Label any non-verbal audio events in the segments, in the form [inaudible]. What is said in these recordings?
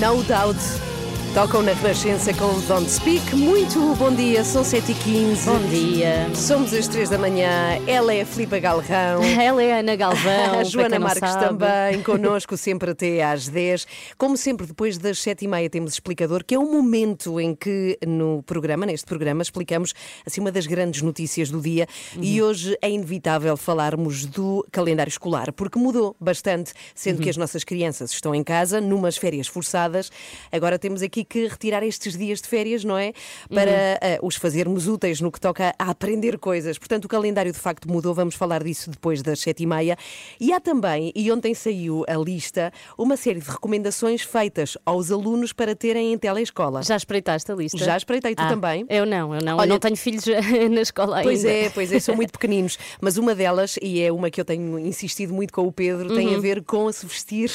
No Doubt. Tocam na Renascença com Don't Speak. Muito bom dia, são 7h15. Bom dia. Somos às 3 da manhã. Ela é a Filipa Galrão. [laughs] Ela é a Ana Galvão. [laughs] A Joana Marques sabe. também, [laughs] connosco sempre até às 10. Como sempre, depois das 7 e meia temos explicador, que é o momento em que no programa, neste programa, explicamos assim uma das grandes notícias do dia. Uhum. E hoje é inevitável falarmos do calendário escolar, porque mudou bastante, sendo Uhum. que as nossas crianças estão em casa, numas férias forçadas. Agora temos aqui que retirar estes dias de férias, não é? Para Uhum. eh, os fazermos úteis no que toca a aprender coisas. Portanto, o calendário de facto mudou. Vamos falar disso depois das sete e meia. E há também, e ontem saiu a lista, uma série de recomendações feitas aos alunos para terem em teleescola. Já espreitaste a lista? Já espreitei, tu Ah, também? Eu não, eu não. Olha- eu não tenho filhos [laughs] na escola ainda. Pois é, pois é, são muito pequeninos. Mas uma delas, e é uma que eu tenho insistido muito com o Pedro, tem a ver com se vestir.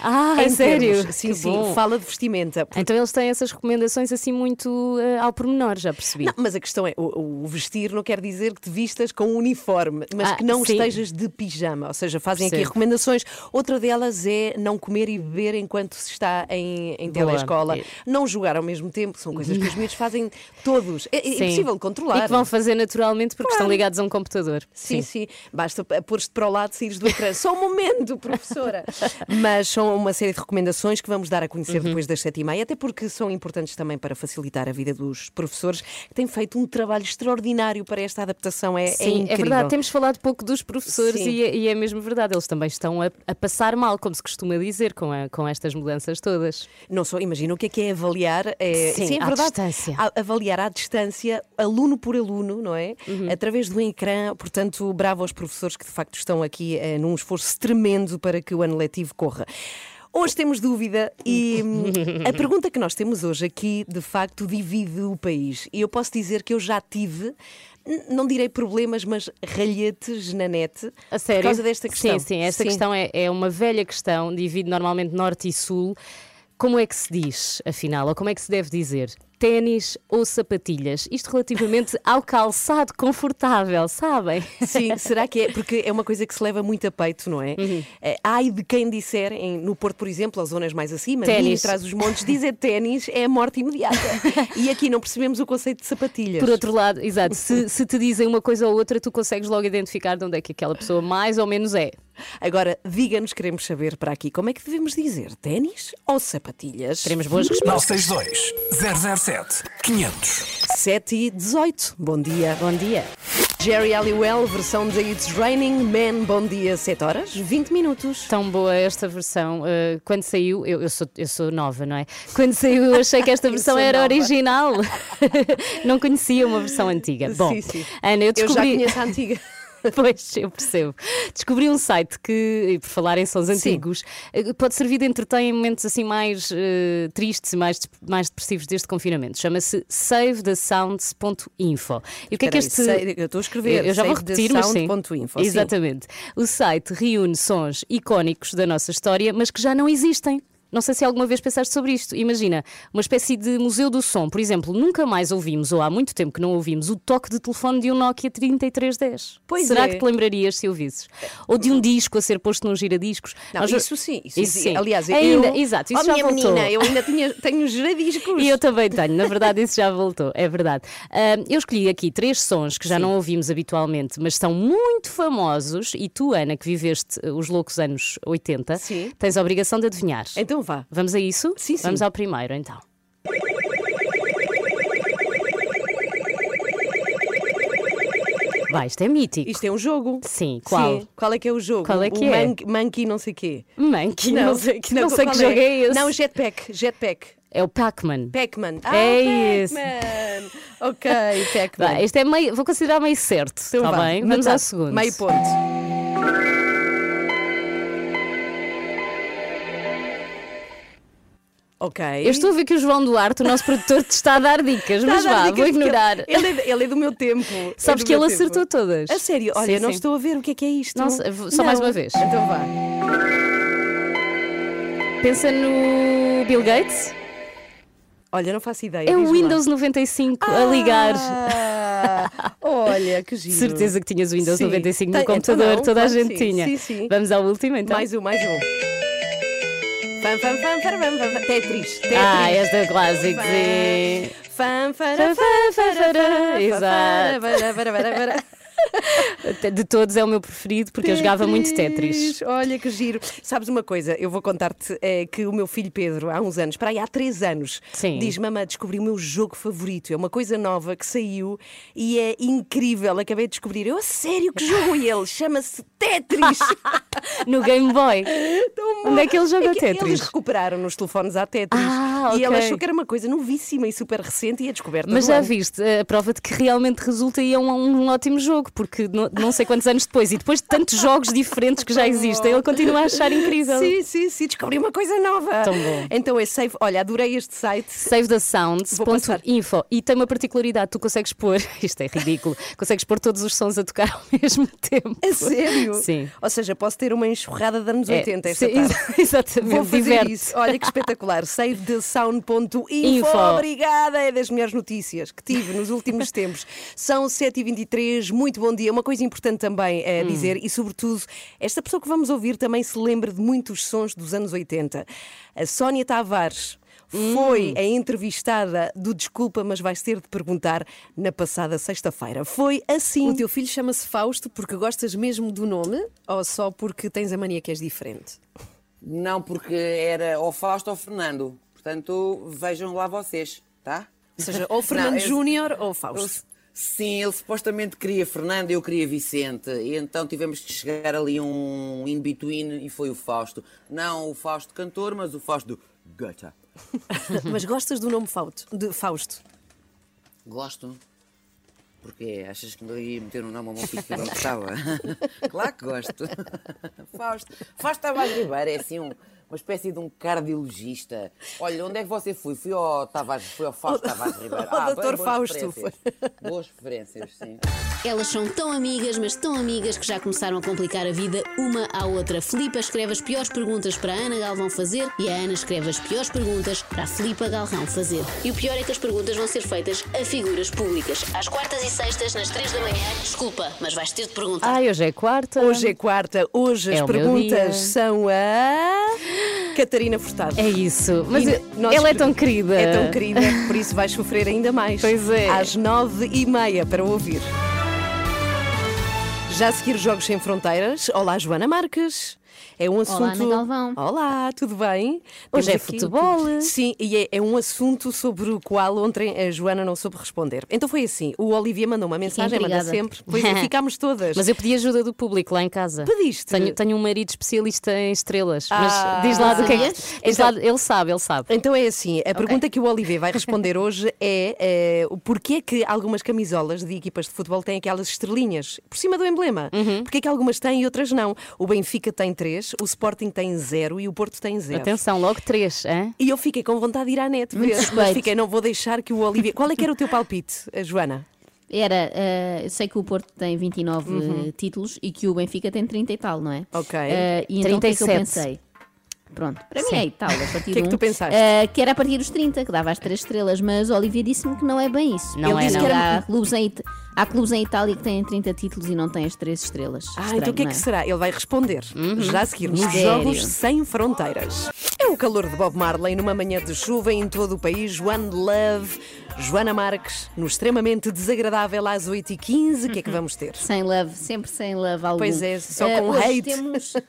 Ah, em sério? termos- Sim, Que sim, bom. fala de vestimenta. Então eles têm essas recomendações assim muito eh, ao pormenor, já percebi. Não, mas a questão é, o, o vestir não quer dizer que te vistas com um uniforme, mas Ah, que não sim. estejas de pijama. Ou seja, fazem aqui recomendações. Outra delas é não comer e beber enquanto se está em, em telescola. É. Não jogar ao mesmo tempo, são coisas que os miúdos fazem todos. É, é Sim. impossível controlar. E que vão fazer naturalmente porque estão ligados a um computador. Sim, sim, Basta p- pôr-te para o lado, saíres do ecrã. Só um momento, professora. [laughs] Mas são uma série de recomendações que vamos dar a conhecer Uhum. depois das sete e meia, até porque são importantes também para facilitar a vida dos professores, que têm feito um trabalho extraordinário para esta adaptação. É, é Sim, é, incrível. verdade. Temos falado pouco dos professores Sim. e é, e é mesmo verdade. Eles também estão a, a passar mal, como se costuma dizer, com, a- com estas mudanças todas. Não só, imagina o que é que é avaliar. É, Sim, é à verdade. distância. A- avaliar à distância, aluno por aluno, não é? Uhum. Através do ecrã. Portanto, bravo aos professores que de facto estão aqui eh, num esforço tremendo para que o ano letivo corra. Hoje temos dúvida e hum, a pergunta que nós temos hoje aqui de facto divide o país. E eu posso dizer que eu já tive, não direi problemas, mas ralhetes na net A sério? por causa desta questão. Sim, sim, esta questão é, é uma velha questão, divide normalmente norte e sul. Como é que se diz, afinal, ou como é que se deve dizer? Ténis ou sapatilhas? Isto relativamente ao calçado confortável, sabem? Sim, será que é? Porque é uma coisa que se leva muito a peito, não é? Uhum. Eh, Ai de quem disser, em- no Porto, por exemplo, as zonas mais acima, Ténis. traz os montes, dizer ténis é a morte imediata. [laughs] e aqui não percebemos o conceito de sapatilhas. Por outro lado, exato, se, se te dizem uma coisa ou outra, tu consegues logo identificar de onde é que aquela pessoa mais ou menos é. Agora, diga-nos, queremos saber para aqui, como é que devemos dizer? Ténis ou sapatilhas? Teremos boas respostas. 962 007 500. 7 e 18. Bom dia. Bom dia. Jerry Halliwell, versão de It's Raining Man. Bom dia, 7 horas, 20 minutos. Tão boa esta versão. Uh, quando saiu, eu, eu sou, eu sou nova, não é? Quando saiu, eu achei que esta [laughs] versão era nova. original. [laughs] não conhecia uma versão antiga. Bom, Sim, sim. Ana, eu Eu já descobri. conheço a antiga. [laughs] [laughs] Pois, eu percebo. Descobri um site que, e por falar em sons antigos, eh, pode servir de momentos assim mais eh, tristes e mais, mais depressivos deste confinamento. Chama-se savethesounds.info. E o que é que este. sei- eu estou a escrever, Eu já vou repetir, mas sim. sim. Exatamente. O site reúne sons icónicos da nossa história, mas que já não existem. Não sei se alguma vez pensaste sobre isto. Imagina, uma espécie de museu do som. Por exemplo, nunca mais ouvimos, ou há muito tempo que não ouvimos, o toque de telefone de um Nokia 3310. Pois Será é. que te lembrarias se ouvisses? Ou de um disco a ser posto num giradiscos? Não, Nós- isso sim, isso, Isso sim. sim. Aliás, Ainda, eu, exato, isso oh, já minha voltou. menina, eu ainda tinha, tenho giradiscos. E eu também tenho, na verdade isso já voltou, é verdade. Eu escolhi aqui três sons que já não ouvimos habitualmente, mas são muito famosos e tu, Ana, que viveste eh, os loucos anos 80, Sim. tens a obrigação de adivinhar. Então vá. Vamos a isso? Sim, sim. Vamos ao primeiro então. Vai, isto é mítico. Isto é um jogo. Sim, qual? Sim. Qual é que é o jogo? Qual é que o é? Monkey, monkey não sei quê. Monkey, não, sei, que, não sei que jogo é esse. Não, Jetpack. Jetpack. É o Pac-Man. Pac-Man. Ah, É. Pac-Man. Ok, Pac-Man. Este é meio, vou considerar meio certo, Então está vá, bem? Vamos ao segundo. Meio ponto. Ok. Eu estou a ver que o João Duarte, o nosso produtor, te está a dar dicas, mas vá, dicas vou ignorar. Ele é, ele é do meu tempo. [laughs] é Sabes do que ele tempo. acertou todas. A sério? Olha, Sim, não sim. estou a ver o que é que é isto. Não sei, só mais uma vez. Então vá. Pensa no Bill Gates. Olha, não faço ideia. É o diz-me lá. Windows 95 a ligar. Ah, olha, que [laughs] giro. Certeza que tinhas o Windows Sim. 95 Tem- no computador, então não, toda a gente sim. tinha. Sim, sim. Vamos ao último então. Mais um, mais um. Fam, fam, fam, fam, fam, fam, fam. Tetris. Tetris. Ah, esta é clássica. Fam, fara, Fam. [laughs] De todos é o meu preferido porque eu jogava muito Tetris. Olha que giro. Sabes uma coisa? Eu vou contar-te eh, que o meu filho Pedro, há uns anos, para aí há três anos, Sim. diz: Mamãe, descobri o meu jogo favorito. É uma coisa nova que saiu e é incrível. Acabei de descobrir. Eu, a sério, que jogo? E ele chama-se Tetris. [laughs] No Game Boy. [laughs] Tão. Onde é que ele joga que Tetris? Eles recuperaram nos telefones à Tetris. Ah, E ele achou que era uma coisa novíssima e super recente e a descoberta Mas já ano. viste a prova de que realmente resulta e é um, um ótimo jogo, porque não, não sei quantos anos depois, e depois de tantos jogos diferentes que já existem, ele continua a achar incrível. Sim, sim, sim, descobri uma coisa nova. Tão bom. Então é safe. Olha, adorei este site. SaveTheSounds.info e tem uma particularidade, tu consegues pôr, [laughs] isto é ridículo, consegues pôr todos os sons a tocar ao [laughs] mesmo tempo. A sério? Sim. Ou seja, posso ter uma enxurrada de anos É, 80 esta sim, tarde. [laughs] Exatamente, Vou fazer diverte. isso. Olha que espetacular. SaveTheSound.info. Info. Obrigada. É das melhores notícias que tive nos últimos tempos. São 7h23. Muito bom dia. Uma coisa importante também Hum. a dizer, e sobretudo, esta pessoa que vamos ouvir também se lembra de muitos sons dos anos 80. A Sónia Tavares. Hum. Foi a entrevistada do Desculpa, mas vais ter de perguntar na passada sexta-feira. Foi assim. O teu filho chama-se Fausto porque gostas mesmo do nome ou só porque tens a mania que és diferente? Não, porque era ou Fausto ou Fernando. Portanto, vejam lá vocês, tá? Ou seja, ou [laughs] Fernando Júnior ou eu- Fausto. Sim, ele supostamente queria Fernando e eu queria Vicente. E então tivemos que chegar ali a um in-between e foi o Fausto. Não o Fausto cantor, mas o Fausto Gata. [laughs] Mas gostas do nome Fausto? De Fausto. Gosto. Porquê? Achas que não ia meter um nome ao meu filho que não gostava? [laughs] claro que gosto. Fausto. Fausto Tavares Ribeiro é assim um- uma espécie de um cardiologista. Olha, onde é que você foi? Fui ao, Tavares, fui ao Fausto [laughs] Tavares Ribeiro. Ah, bem, boas Fausto. referências. Boas referências, sim. Elas são tão amigas, mas tão amigas que já começaram a complicar a vida uma à outra. Filipa escreve as piores perguntas para a Ana Galvão fazer e a Ana escreve as piores perguntas para a Filipa Galvão fazer. E o pior é que as perguntas vão ser feitas a figuras públicas. Às quartas e sextas, nas três da manhã. Desculpa, mas vais ter de perguntar. Ai, hoje é quarta. Hoje é quarta, hoje É as o meu dia. perguntas são a Catarina Furtado. É isso. Mas E eu- nós ela é tão querida. É tão querida, por isso vais sofrer ainda mais. Pois é. Às nove e meia para ouvir. Já a seguir Jogos Sem Fronteiras. Olá, Joana Marques. É um assunto. Ana Galvão. Olá, tudo bem? Hoje é aqui- futebol. Sim, e é, é um assunto sobre o qual ontem a Joana não soube responder. Então foi assim: o Olivia mandou uma mensagem, manda sempre. Pois é, [laughs] ficámos todas. Mas eu pedi ajuda do público lá em casa. Pediste? Tenho, tenho um marido especialista em estrelas. Ah, mas diz lá do que é que. diz lá- ele sabe, ele sabe. Então é assim, a pergunta que o Olivier vai responder hoje é, o porquê que algumas camisolas de equipas de futebol têm aquelas estrelinhas por cima do emblema? Uhum. Porquê que algumas têm e outras não? O Benfica tem três, o Sporting tem zero e o Porto tem zero. Atenção, logo três, hein? E eu fiquei com vontade de ir à net Muito ver, mas fiquei, não vou deixar que o Olivier. Qual é que era o teu palpite, a Joana? Era, eh, eu sei que o Porto tem 29 títulos e que o Benfica tem 30 e tal, não é? Ok. Eh, e então o que é que eu 37. pensei? Pronto, para mim é e tal, a partir [laughs] O que é que de tu um, pensaste? eh, que era a partir dos 30, que dava as 3 estrelas, mas o Olivier disse-me que não é bem isso. Não Ele é, disse não. que há clubes, em, It- há clubes em Itália que têm 30 títulos e não têm as 3 estrelas. Ah, Estranho, então o que é não que será? Ele vai responder já a seguir nos Mistério. Jogos Sem Fronteiras. É o calor de Bob Marley numa manhã de chuva em todo o país. One Love, Joana Marques, no extremamente desagradável às 8h15. O que é que vamos ter? Sem love, sempre sem love algum. Pois é, só Eh, com hoje hate. Temos... [laughs]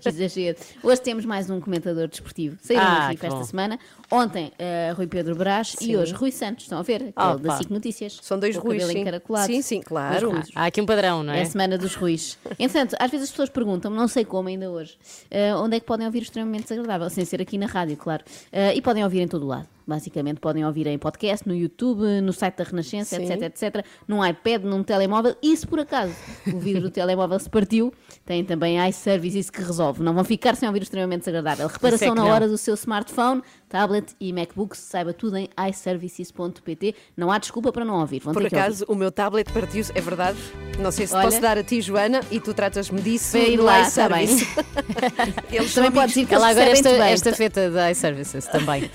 Que exagero. Hoje temos mais um comentador desportivo. Saíram Ah, que esta bom. semana. Ontem, eh, Rui Pedro Brás e hoje Rui Santos. Estão a ver? Aquele Opa. da SIC Notícias. São dois Ruis, sim. Sim, sim, claro. Há aqui um padrão, não É é? a semana dos Ruis. [laughs] Entretanto, às vezes as pessoas perguntam, não sei como ainda hoje, eh, onde é que podem ouvir o extremamente desagradável, sem ser aqui na rádio, claro. Eh, e podem ouvir em todo o lado. Basicamente podem ouvir em podcast, no YouTube, no site da Renascença, etc, etc. Num iPad, num telemóvel. E se por acaso o vidro do [laughs] telemóvel se partiu, tem também iServices que resolve. Não vão ficar sem ouvir o extremamente desagradável. Reparação que na não. hora do seu smartphone, tablet e MacBook. Saiba tudo em iServices.pt. Não há desculpa para não ouvir. Vão Por que ouvir. acaso, o meu tablet partiu-se, é verdade. Não sei se Olha. posso dar a ti, Joana, e tu tratas-me disso Vem no lá, tá bem. [laughs] [laughs] Eles Também pode amigos. dizer que Ela eles agora esta, esta feta da iServices também. [laughs]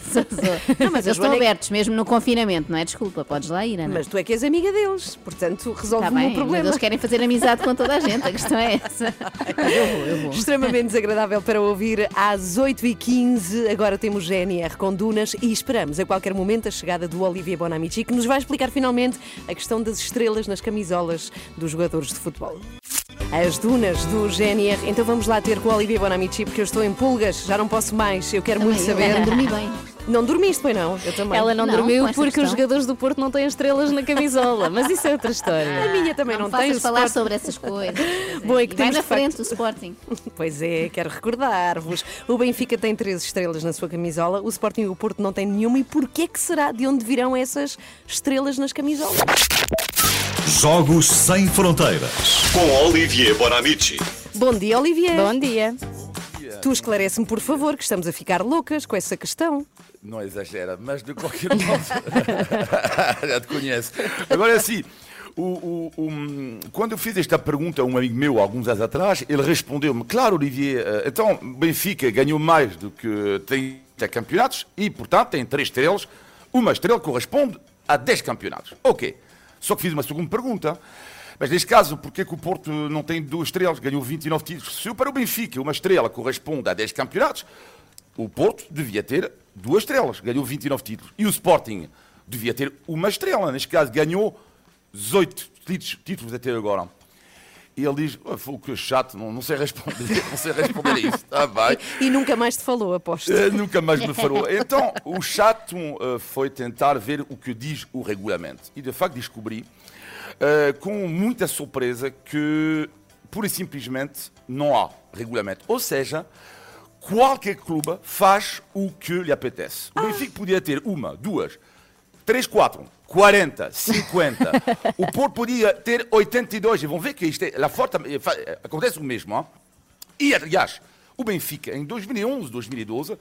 Não, mas Eles estão é que- abertos, mesmo no confinamento, não é desculpa. Podes lá ir, Ana. Mas tu é que és amiga deles, portanto Está resolve o Tá bem, meu mas problema. eles querem fazer amizade com toda a gente, a questão é essa. Eu vou, eu vou. Extremamente desagradável para ouvir às 8h15. Agora temos GNR com Dunas e esperamos a qualquer momento a chegada do Olivier Bonamici, que nos vai explicar finalmente a questão das estrelas nas camisolas dos jogadores de futebol. As dunas do GNR. Então vamos lá ter com o Olivier Bonamici, porque eu estou em pulgas, já não posso mais. Eu quero muito Também, eu saber. não dormi bem. [laughs] Não dormiste, pois não? Eu também. Ela não, Não, dormiu porque os questão. jogadores do Porto não têm estrelas na camisola, mas isso é outra história. A minha também não, Não tem. falar Sporting- sobre essas coisas. [laughs] Bom, é que E vai temos, na frente facto- o Sporting. [laughs] Pois é, quero recordar-vos. O Benfica tem três estrelas na sua camisola, o Sporting e o Porto não têm nenhuma. E porquê que será? De onde virão essas estrelas nas camisolas? Jogos Sem Fronteiras. Com Olivier Bonamici. Bom dia, Olivier. Bom dia. Tu esclarece-me, por favor, que estamos a ficar loucas com essa questão. Não exagera, mas de qualquer [laughs] modo. [laughs] Já te conhece. Agora sim. O, o- o- quando eu fiz esta pergunta a um amigo meu, alguns anos atrás, ele respondeu-me: Claro, Olivier, eh, então Benfica ganhou mais do que 30 campeonatos e, portanto, tem três estrelas. Uma estrela corresponde a 10 campeonatos. Ok. Só que fiz uma segunda pergunta. Mas neste caso, porquê que o Porto não tem duas estrelas? Ganhou 29 títulos. Se para o Benfica uma estrela corresponde a 10 campeonatos, o Porto devia ter duas estrelas, ganhou 29 títulos. E o Sporting devia ter uma estrela, neste caso ganhou 18 títulos, até agora. E ele diz: "Ah, foi que chato, não, não sei responder, [laughs] não sei responder a isso. Está bem. E nunca mais te falou, aposto. Eh, nunca mais me falou. Então, o chato eh, foi tentar ver o que diz o regulamento. E, de facto, descobri, eh, com muita surpresa, que, pura e simplesmente, não há regulamento. Ou seja, qualquer clube faz o que lhe apetece. O Benfica podia ter uma, duas, três, quatro, 40, 50. [laughs] o Porto podia ter 82. E vão ver que isto é, lá fora também, eh, eh, acontece o mesmo. hein? E, aliás, o Benfica, em 2011, 2012,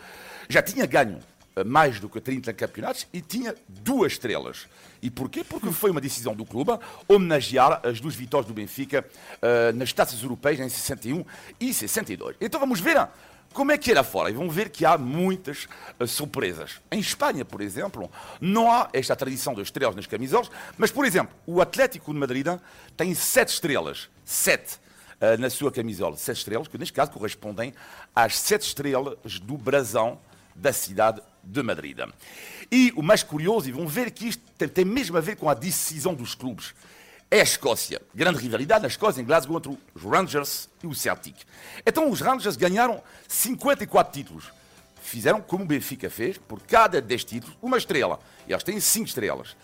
já tinha ganho eh, mais do que 30 campeonatos e tinha duas estrelas. E porquê? Porque foi uma decisão do clube homenagear as duas vitórias do Benfica eh, nas taças europeias em 61 e 62. Então vamos ver ah, como é que era fora. E vão ver que há muitas eh, surpresas. Em Espanha, por exemplo, não há esta tradição das estrelas nas camisolas, mas, por exemplo, o Atlético de Madrid tem sete estrelas. Sete uh, na sua camisola. Sete estrelas, que neste caso correspondem às sete estrelas do brasão da cidade de Madrid. E o mais curioso, e vão ver que isto tem, tem mesmo a ver com a decisão dos clubes, é a Escócia. Grande rivalidade na Escócia, em Glasgow, entre os Rangers e o Celtic. Então os Rangers ganharam 54 títulos. Fizeram como o Benfica fez, por cada 10 títulos, uma estrela. E eles têm 5 estrelas.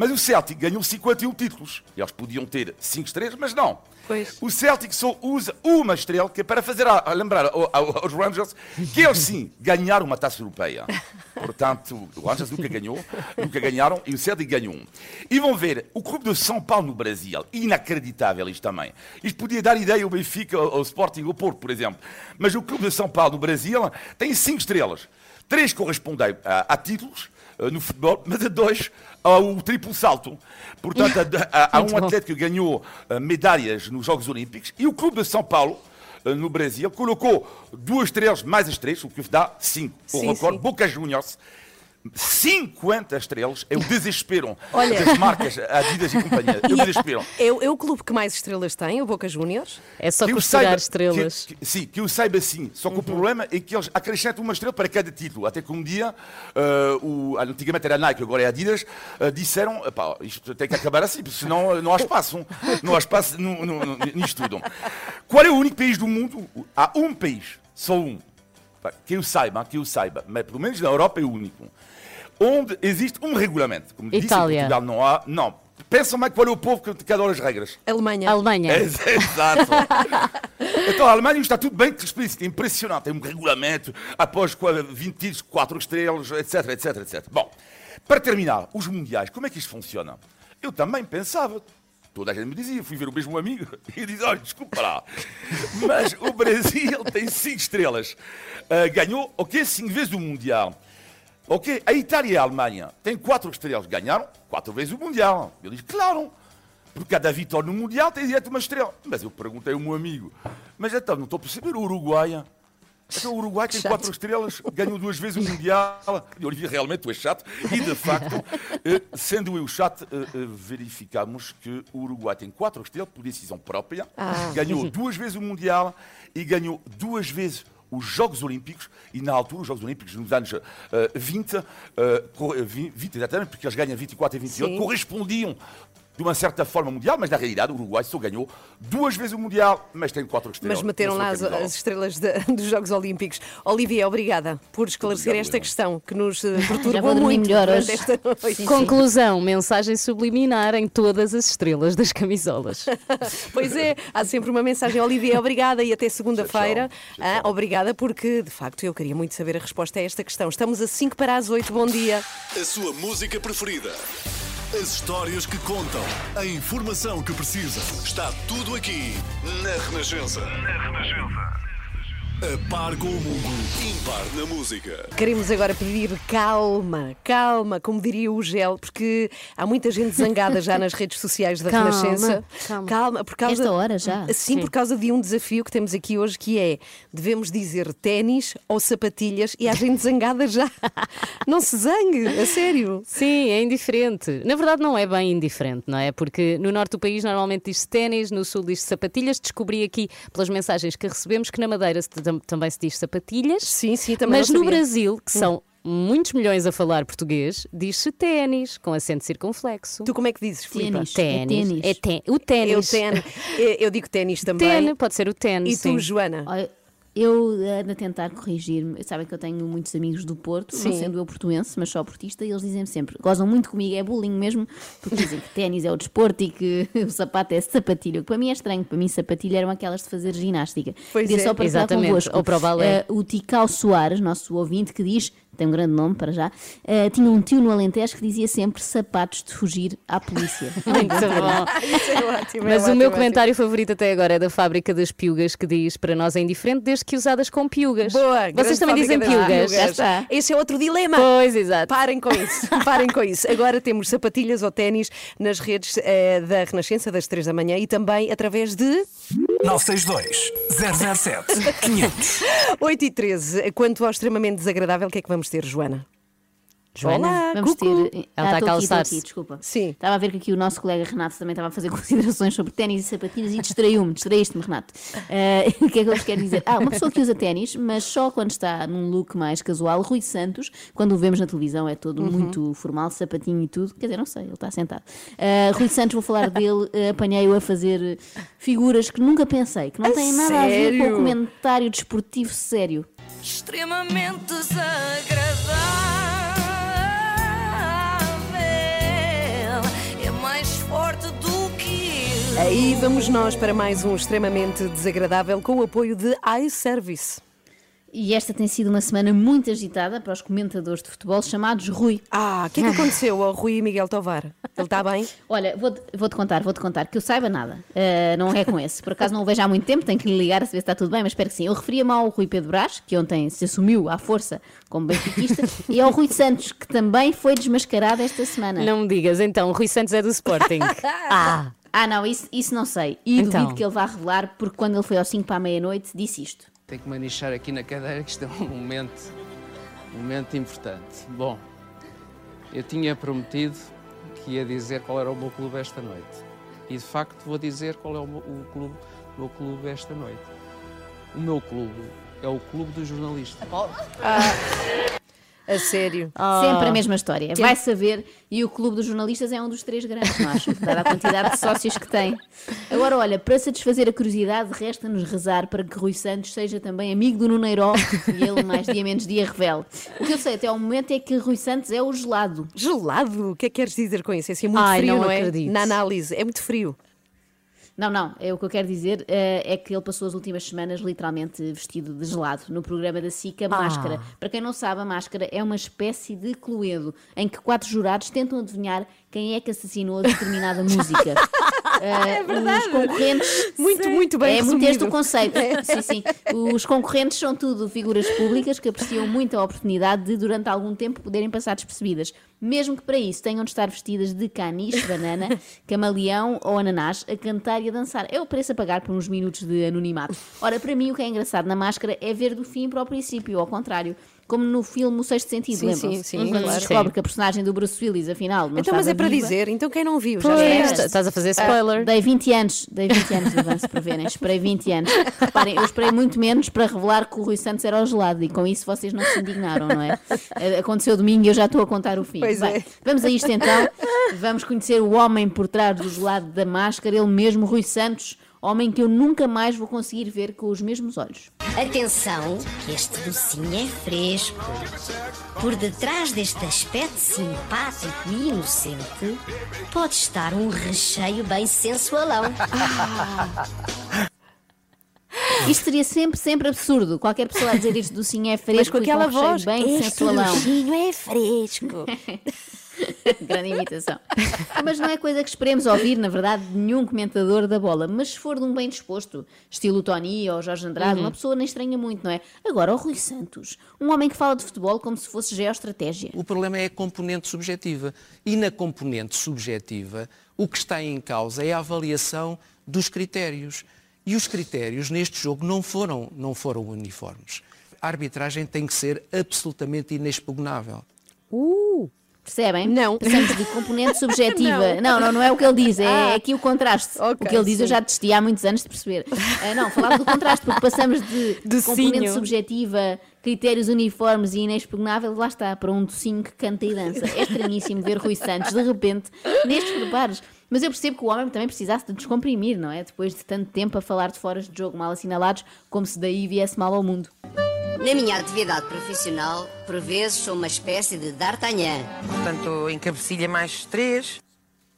Mas o Celtic ganhou 51 títulos. Eles podiam ter 5 estrelas, mas não. Pois. O Celtic só usa uma estrela que é para fazer a, a lembrar ao- ao- aos Rangers que eles sim ganharam uma taça europeia. Portanto, o Rangers nunca ganhou, nunca ganharam e o Celtic ganhou um. E vão ver, o Clube de São Paulo no Brasil, inacreditável isto também. Isto podia dar ideia ao Benfica, ao Sporting, ao Porto, por exemplo. Mas o Clube de São Paulo no Brasil tem cinco estrelas. Três correspondem a, a títulos no futebol, mas a dois ao triplo salto. Portanto, há- [laughs] um atleta que ganhou eh, medalhas nos Jogos Olímpicos e o Clube de São Paulo, eh, no Brasil, colocou duas estrelas mais as três, o que dá cinco. O Sim, recorde sim. Boca Juniors. 50 estrelas é o [laughs] desespero Olha. das marcas Adidas e companhia. É o [laughs] desespero. É, o- é o clube que mais estrelas tem, o Boca Juniors? É só Que eu costurar saiba- estrelas. que- que- sim, que eu saiba sim. Só que Uhum. o problema é que eles acrescentam uma estrela para cada título. Até que um dia, eh, o, antigamente era Nike, agora é Adidas, eh, disseram: "Epá, isto tem que acabar assim, porque senão eh, não há espaço. Não há espaço no, no, no, nisto tudo. Qual é o único país do mundo? Há um país, só um. Pá, Que eu saiba, que eu saiba, mas pelo menos na Europa é o único. Onde existe um regulamento. Como disse, em Itália. Portugal não há. Não. Pensa mais qual é o povo que cada hora as regras. Alemanha. Alemanha. É, Exato. [laughs] Então a Alemanha está tudo bem, é impressionante. Tem um regulamento, após qua- 20 títulos, 4 estrelas, etc, etc, etc. Bom, para terminar, os mundiais, como é que isto funciona? Eu também pensava. Toda a gente me dizia, fui ver o mesmo amigo [laughs] e disse: olha, desculpa lá, mas o Brasil tem 5 estrelas. Ah, ganhou, ok, 5 vezes o Mundial. Ok, a Itália e a Alemanha têm 4 estrelas, ganharam 4 vezes o Mundial. Eu disse: claro, porque cada vitória no Mundial tem direito a uma estrela. Mas eu perguntei ao meu amigo: mas então, não estou a perceber, o Uruguai. Então o Uruguai tem Chato. quatro estrelas, ganhou duas vezes o Mundial. E Olivia, realmente tu és chato. E de facto, eh, sendo eu chato, eh, eh, verificamos que o Uruguai tem quatro estrelas por decisão própria, Ah. ganhou duas vezes o Mundial e ganhou duas vezes os Jogos Olímpicos. E na altura, os Jogos Olímpicos, nos anos eh, 20, eh, cor- eh, 20, 20 exatamente, porque eles ganham 24 e 28, Sim. correspondiam. De uma certa forma mundial, mas na realidade o Uruguai só ganhou duas vezes o Mundial, mas tem quatro estrelas. Mas meteram lá as, as estrelas da- [laughs] dos Jogos Olímpicos. Olivia, obrigada por esclarecer Obrigado, esta Helena. questão que nos eh, [laughs] Já perturbou muito melhor durante hoje. esta noite. Sim, sim. Conclusão: mensagem subliminar em todas as estrelas das camisolas. [laughs] Pois é, há sempre uma mensagem. Olivia, obrigada e até segunda-feira. Ah, obrigada, porque de facto eu queria muito saber a resposta a esta questão. Estamos a 5 para as 8. Bom dia. A sua música preferida. As histórias que contam. A informação que precisa. Está tudo aqui na Renascença. A par com o mundo. Impar na música. Queremos agora pedir calma, calma, como diria o Gel, porque há muita gente zangada já nas redes sociais da Calma, Renascença. calma. por causa. Esta hora já? Sim, por causa de um desafio que temos aqui hoje que é devemos dizer ténis ou sapatilhas e há gente zangada já. [laughs] Não se zangue, a sério. Sim, é indiferente. Na verdade, não é bem indiferente, não é? Porque no norte do país normalmente diz-se ténis, no sul diz-se sapatilhas. Descobri aqui, pelas mensagens que recebemos, que na Madeira se também se diz sapatilhas. Sim, sim, também Mas não no. Brasil, que são muitos milhões a falar português, diz-se ténis, com acento circunflexo. Tu como é que dizes, Filipe? Ténis. Ténis. ténis. É o Eu, ténis. ten, eu, eu digo ténis também. Ténis, pode ser o ténis. E tu, sim. Joana? Eu ando a tentar corrigir-me. Sabem que eu tenho muitos amigos do Porto, não Sim. sendo eu portuense, mas só portista, e eles dizem sempre, gozam muito comigo, é bullying mesmo, porque dizem que ténis é o desporto e que [laughs] o sapato é sapatilha. O que para mim é estranho, para mim sapatilha eram aquelas de fazer ginástica. Pois Queria é. só partilhar Exatamente, convosco. ou para o balé. eh, o Tical Soares, nosso ouvinte, que diz, tem um grande nome para já, eh, tinha um tio no Alentejo que dizia sempre sapatos de fugir à polícia. [laughs] Muito bom. Isso é ótimo, é Mas o ótimo, meu ótimo. comentário favorito até agora é da fábrica das piugas, que diz para nós é indiferente desde que usadas com piugas. Boa, Vocês também dizem piugas? piugas. está. Esse é outro dilema. Pois, exato. Parem com isso, [laughs] parem com isso. Agora temos sapatilhas ou ténis nas redes eh, da Renascença das 3 da manhã e também através de 962 007 500. 8 e 13. Quanto ao extremamente desagradável, o que é que vamos ter, Joana? Joana? Olá, Vamos cucu. ter. Ela está a calçar-se. aqui, desculpa. Sim. Estava a ver que aqui o nosso colega Renato também estava a fazer [laughs] considerações sobre ténis e sapatilhas e distraiu-me, distraíste-me, Renato. Eh, [laughs] o que é que eu vos quero dizer? Ah, uma pessoa que usa ténis, mas só quando está num look mais casual, Rui Santos, quando o vemos na televisão é todo Uhum. muito formal, sapatinho e tudo. Quer dizer, não sei, ele está sentado. Eh, Rui Santos, vou falar dele, eh, apanhei-o a fazer figuras que nunca pensei, que não têm nada a ver com sério? o comentário desportivo sério. extremamente desagradável. Aí vamos nós para mais um extremamente desagradável com o apoio de iService. E esta tem sido uma semana muito agitada para os comentadores de futebol chamados Rui. Ah, o que é que aconteceu ao Rui Miguel Tovar? Ele está bem? [laughs] Olha, vou-te vou-te contar, vou-te contar, que eu saiba nada. Uh, não é com esse. Por acaso não o vejo há muito tempo, tenho que lhe ligar a saber se está tudo bem, mas espero que sim. Eu referia-me ao Rui Pedro Brás, que ontem se assumiu à força como benfiquista, [laughs] e ao Rui Santos, que também foi desmascarado esta semana. Não me digas, então, o Rui Santos é do Sporting. [laughs] ah, Ah, não, isso, isso não sei. E Então. duvido que ele vá revelar, porque quando ele foi aos 5 para a meia-noite, disse isto. Tenho que me anixar aqui na cadeira, que isto é um momento, um momento importante. Bom, eu tinha prometido que ia dizer qual era o meu clube esta noite. E de facto vou dizer qual é o meu, o clube, o meu clube esta noite. O meu clube é o clube dos jornalistas. A sério. Sempre a mesma história. Vai saber, e o Clube dos Jornalistas é um dos três grandes, não acho, dada a quantidade de sócios que tem. Agora, olha, para satisfazer a curiosidade, resta-nos rezar para que Rui Santos seja também amigo do Nuneiró e ele, mais dia menos dia, revele. O que eu sei até ao momento é que Rui Santos é o gelado. Gelado? O que é que queres dizer com isso? É assim muito Ai, frio, não não, é? acredito. Na análise, é muito frio. Não, não, é o que eu quero dizer eh, é que ele passou as últimas semanas literalmente vestido de gelado no programa da SICA Ah. Máscara. Para quem não sabe, a Máscara é uma espécie de cluedo em que quatro jurados tentam adivinhar quem é que assassinou determinada música. [laughs] é verdade. Os concorrentes. Muito, muito bem É muito este resumido. o conceito. Sim, sim. Os concorrentes são tudo figuras públicas que apreciam muito a oportunidade de, durante algum tempo, poderem passar despercebidas. Mesmo que para isso tenham de estar vestidas de caniche, banana, [laughs] camaleão ou ananás, a cantar e a dançar. É o preço a pagar por uns minutos de anonimato. Ora, para mim, o que é engraçado na máscara é ver do fim para o princípio, ao contrário. Como no filme O Sexto Sentido, Sim, lembram-se? sim, sim, Quando claro. se descobre que a personagem do Bruce Willis, afinal, não Então, mas estava é para viva. dizer, então quem não viu? Já Pois, está. est- estás a fazer spoiler. Ah, dei 20 anos, dei 20 anos de avanço para verem, esperei 20 anos. Reparem, eu esperei muito menos para revelar que o Rui Santos era o gelado e com isso vocês não se indignaram, não é? Eh, Aconteceu domingo e eu já estou a contar o fim. Pois Bem, é. Vamos a isto então, vamos conhecer o homem por trás do gelado da máscara, ele mesmo, Rui Santos, homem que eu nunca mais vou conseguir ver com os mesmos olhos. Atenção, que este docinho é fresco. Por detrás deste aspecto simpático e inocente, pode estar um recheio bem sensualão. Isto seria sempre, sempre absurdo. Qualquer pessoa a dizer isto docinho é fresco com e aquela recheio voz, bem sensualão. docinho é fresco. [laughs] [laughs] Grande imitação. [laughs] Mas não é coisa que esperemos ouvir, na verdade, de nenhum comentador da bola. Mas se for de um bem disposto, estilo Tony ou Jorge Andrade, uma pessoa nem estranha muito, não é? Agora, o Rui Santos, um homem que fala de futebol como se fosse geoestratégia. O problema é a componente subjetiva. E na componente subjetiva, o que está em causa é a avaliação dos critérios. E os critérios neste jogo não foram, não foram uniformes. A arbitragem tem que ser absolutamente inexpugnável. Uh, Percebem? Não. Passamos de componente [laughs] subjetiva. não. não, não, é o que ele diz, é Ah. aqui o contraste. Ok, o que ele diz eu sim. já testei há muitos anos de perceber. Ah, não, falava do contraste, porque passamos de [laughs] componente subjetiva, critérios uniformes e inexpugnável, lá está, para um docinho que canta e dança. É estranhíssimo ver Rui Santos, de repente, nestes preparos. Mas eu percebo que o homem também precisasse de descomprimir, não é? Depois de tanto tempo a falar de foras de jogo mal assinalados, como se daí viesse mal ao mundo. Na minha atividade profissional, por vezes sou uma espécie de D'Artagnan. Portanto, em cabecilha mais três.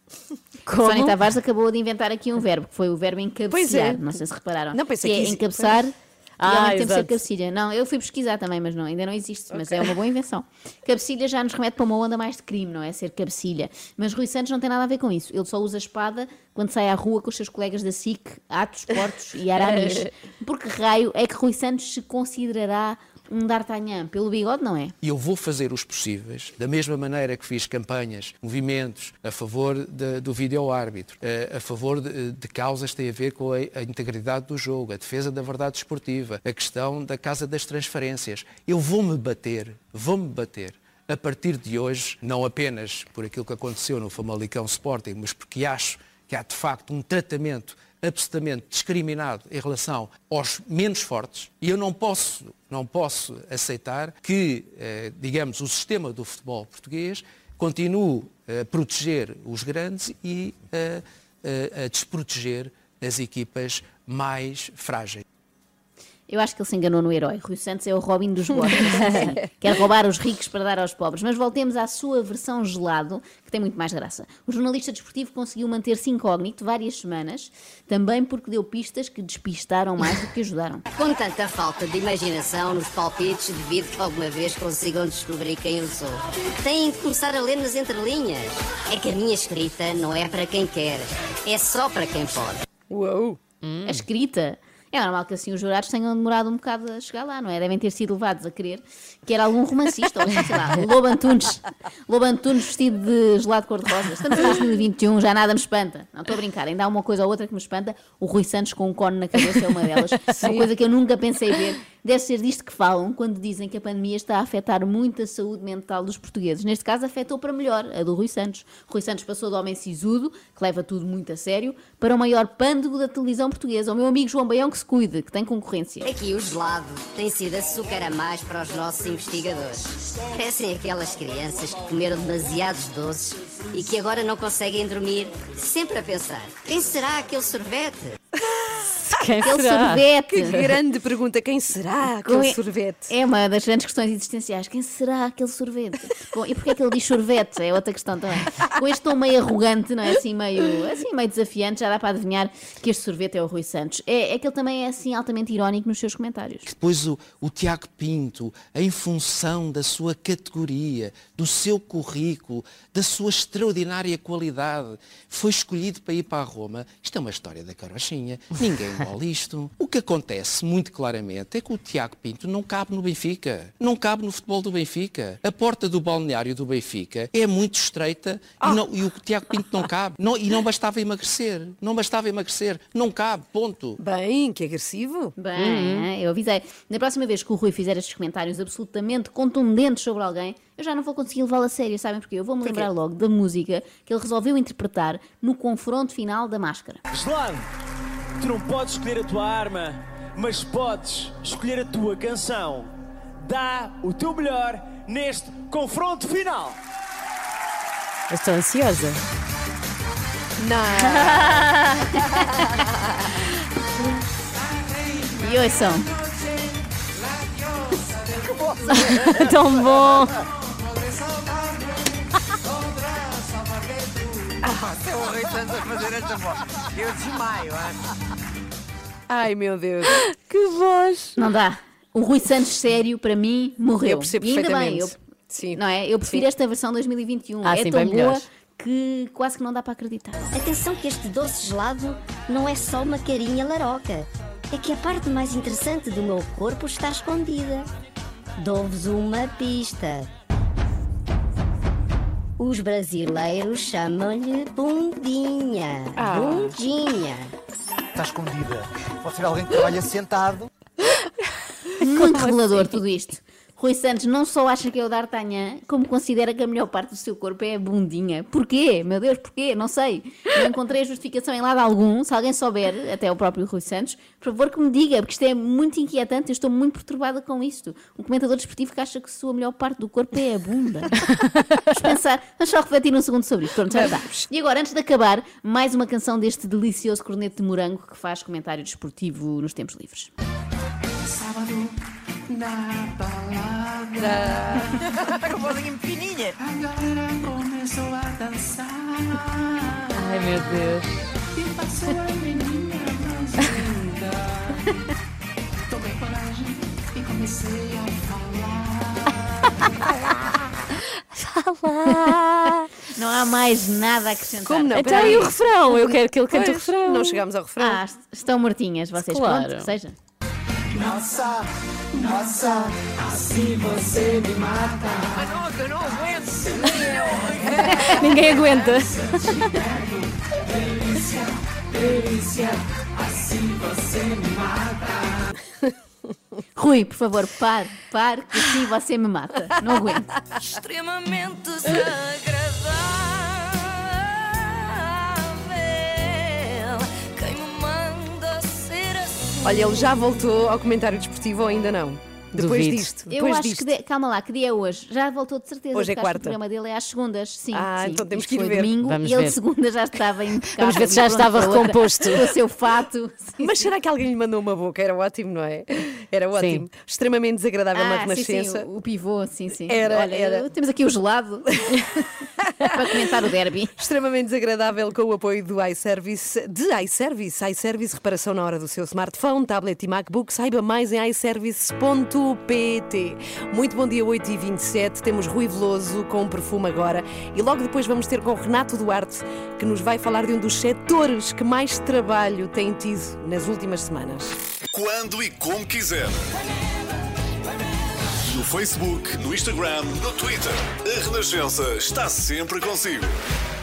[laughs] Sónia Tavares acabou de inventar aqui um verbo, que foi o verbo encabeçar. Pois é. Não sei se repararam. Não, pensei que é que isso- encabeçar e Ah, mesmo tempo ser cabecilha. Não, eu fui pesquisar também, mas não, ainda não existe. Mas é uma boa invenção. Cabecilha já nos remete para uma onda mais de crime, não é? Ser cabecilha. Mas Rui Santos não tem nada a ver com isso. Ele só usa espada quando sai à rua com os seus colegas da SIC, Atos, Portos e Aramis. [laughs] Por que raio é que Rui Santos se considerará um D'Artagnan? Pelo bigode, não é? E eu vou fazer os possíveis, da mesma maneira que fiz campanhas, movimentos a favor de- do vídeo-árbitro, eh, a favor de, de causas que têm a ver com a, a integridade do jogo, a defesa da verdade esportiva, a questão da casa das transferências. Eu vou-me bater, vou-me bater. A partir de hoje, não apenas por aquilo que aconteceu no Famalicão Sporting, mas porque acho que há de facto um tratamento absolutamente discriminado em relação aos menos fortes e eu não posso, não posso aceitar que, eh, digamos, o sistema do futebol português continue a proteger os grandes e a, a- a desproteger as equipas mais frágeis. Eu acho que ele se enganou no herói. Rui Santos é o Robin dos Borges. [laughs] Quer roubar os ricos para dar aos pobres. Mas voltemos à sua versão gelado, que tem muito mais graça. O jornalista desportivo conseguiu manter-se incógnito várias semanas, também porque deu pistas que despistaram mais do que ajudaram. [laughs] Com tanta falta de imaginação nos palpites, devido que alguma vez consigam descobrir quem eu sou. Têm de começar a ler nas entrelinhas. É que a minha escrita não é para quem quer, é só para quem pode. uou. A escrita. É normal que assim os jurados tenham demorado um bocado a chegar lá, não é? Devem ter sido levados a crer que era algum romancista, ou sei lá, Lobo Antunes. Lobo Antunes vestido de gelado cor-de-rosa. Estamos em 2021, já nada me espanta. Não estou a brincar, ainda há uma coisa ou outra que me espanta. O Rui Santos com um cone na cabeça é uma delas. Uma coisa que eu nunca pensei ver. Deve ser disto que falam quando dizem que a pandemia está a afetar muito a saúde mental dos portugueses. Neste caso, afetou para melhor a do Rui Santos. Rui Santos passou de homem sisudo, que leva tudo muito a sério, para o maior pândego da televisão portuguesa. O meu amigo João Baião que se cuide, que tem concorrência. Aqui o gelado tem sido açúcar a mais para os nossos investigadores. Parecem aquelas crianças que comeram demasiados doces e que agora não conseguem dormir, sempre a pensar: quem será aquele sorvete? Quem aquele será? sorvete. Que grande pergunta. Quem será aquele Com- sorvete? É uma das grandes questões existenciais. Quem será aquele sorvete? Com- E porquê é que ele diz sorvete? É outra questão também. Com este tom meio arrogante, não é? Assim meio, assim meio desafiante, já dá para adivinhar que este sorvete é o Rui Santos. É, é que ele também é assim altamente irónico nos seus comentários. Depois o, o Tiago Pinto, em função da sua categoria, do seu currículo, da sua extraordinária qualidade, foi escolhido para ir para a Roma. Isto é uma história da carochinha. Ninguém engole isto. O que acontece muito claramente é que o Tiago Pinto não cabe no Benfica. Não cabe no futebol do Benfica. A porta do balneário do Benfica é muito estreita e, não- e o Tiago Pinto não cabe. Não- e não bastava emagrecer. Não bastava emagrecer. Não cabe. Ponto. Bem, que agressivo. Bem, eu avisei. Na próxima vez que o Rui fizer estes comentários absolutamente contundentes sobre alguém, eu já não vou conseguir levá-lo a sério, sabem porquê? Eu vou-me lembrar logo da música que ele resolveu interpretar no confronto final da máscara. Gelado, tu não podes escolher a tua arma, mas podes escolher a tua canção. Dá o teu melhor neste confronto final. Eu estou ansiosa. [laughs] E ouçam. Tão bom. [laughs] Até o Rui Santos a fazer esta voz. Eu desmaio, acho. Ai, meu Deus. Que voz. Não dá. O Rui Santos sério, para mim, morreu. Eu percebo e ainda bem, perfeitamente. eu, Sim. não é? Eu prefiro Sim. esta versão 2021. Ah, é sim, tão bem boa melhor. que quase que não dá para acreditar. Atenção que este doce gelado não é só uma carinha laroca. É que a parte mais interessante do meu corpo está escondida. Dou-vos uma pista. Os brasileiros chamam-lhe bundinha. Ah. Bundinha. Está escondida. Pode ser alguém que trabalha sentado. Muito revelador tudo isto. Rui Santos não só acha que é o D'Artagnan, como considera que a melhor parte do seu corpo é a bundinha. Porquê? Meu Deus, porquê? Não sei. Não encontrei justificação em lado algum. Se alguém souber, até o próprio Rui Santos, por favor que me diga, porque isto é muito inquietante. Eu estou muito perturbada com isto. Um comentador desportivo que acha que a sua melhor parte do corpo é a bunda. [laughs] Vamos pensar, vamos só refletir um segundo sobre isto. Pronto, já está. E agora, antes de acabar, mais uma canção deste delicioso corneto de morango que faz comentário desportivo nos tempos livres. Sábado na balada. [laughs] Com vozinha fininha. A galera começou a dançar. Ai, meu Deus. E passou a menina mais [laughs] linda. Tomei coragem e comecei a [laughs] falar. Não há mais nada a acrescentar. Como não? Então e o refrão? Eu quero que ele cante o Pois, refrão. Não chegámos ao refrão. Ah, est- estão mortinhas vocês. Claro. Pronto, seja. Nossa, nossa, assim você me mata. Mas não, que eu não aguento. Ninguém aguenta. Delícia, delícia, assim você me mata. Rui, por favor, pare, pare, que assim você me mata. Não aguento. Extremamente desagradável. Olha, ele já voltou ao comentário desportivo ou ainda não? Depois Duvido. disto. Eu Depois acho disto. que. de- Calma lá, que dia é hoje? Já voltou de certeza. Hoje é quarta. O programa dele é às segundas. Sim, Ah, sim. então temos Isto que ir foi ver. domingo Vamos e ele ver. segunda já estava impecável. [laughs] Vamos ver se já estava recomposto. [laughs] Com o seu fato. [laughs] Sim, Mas sim. será que alguém lhe mandou uma boca? Era ótimo, não é? Era ótimo. Extremamente desagradável na Ah, sim, sim, Renascença. o, o pivô, sim, sim. Era, Olha, era. temos aqui o gelado para comentar o derby. Extremamente desagradável com o apoio do iService, de iService, iService reparação na hora do seu smartphone, tablet e MacBook. Saiba mais em iService.pt. Muito bom dia, 8h27. Temos Rui Veloso com perfume agora e logo depois vamos ter com Renato Duarte, que nos vai falar de um dos setores que mais trabalho tem tido nas últimas semanas. Quando e como quiser. No Facebook, no Instagram, no Twitter. A Renascença está sempre consigo.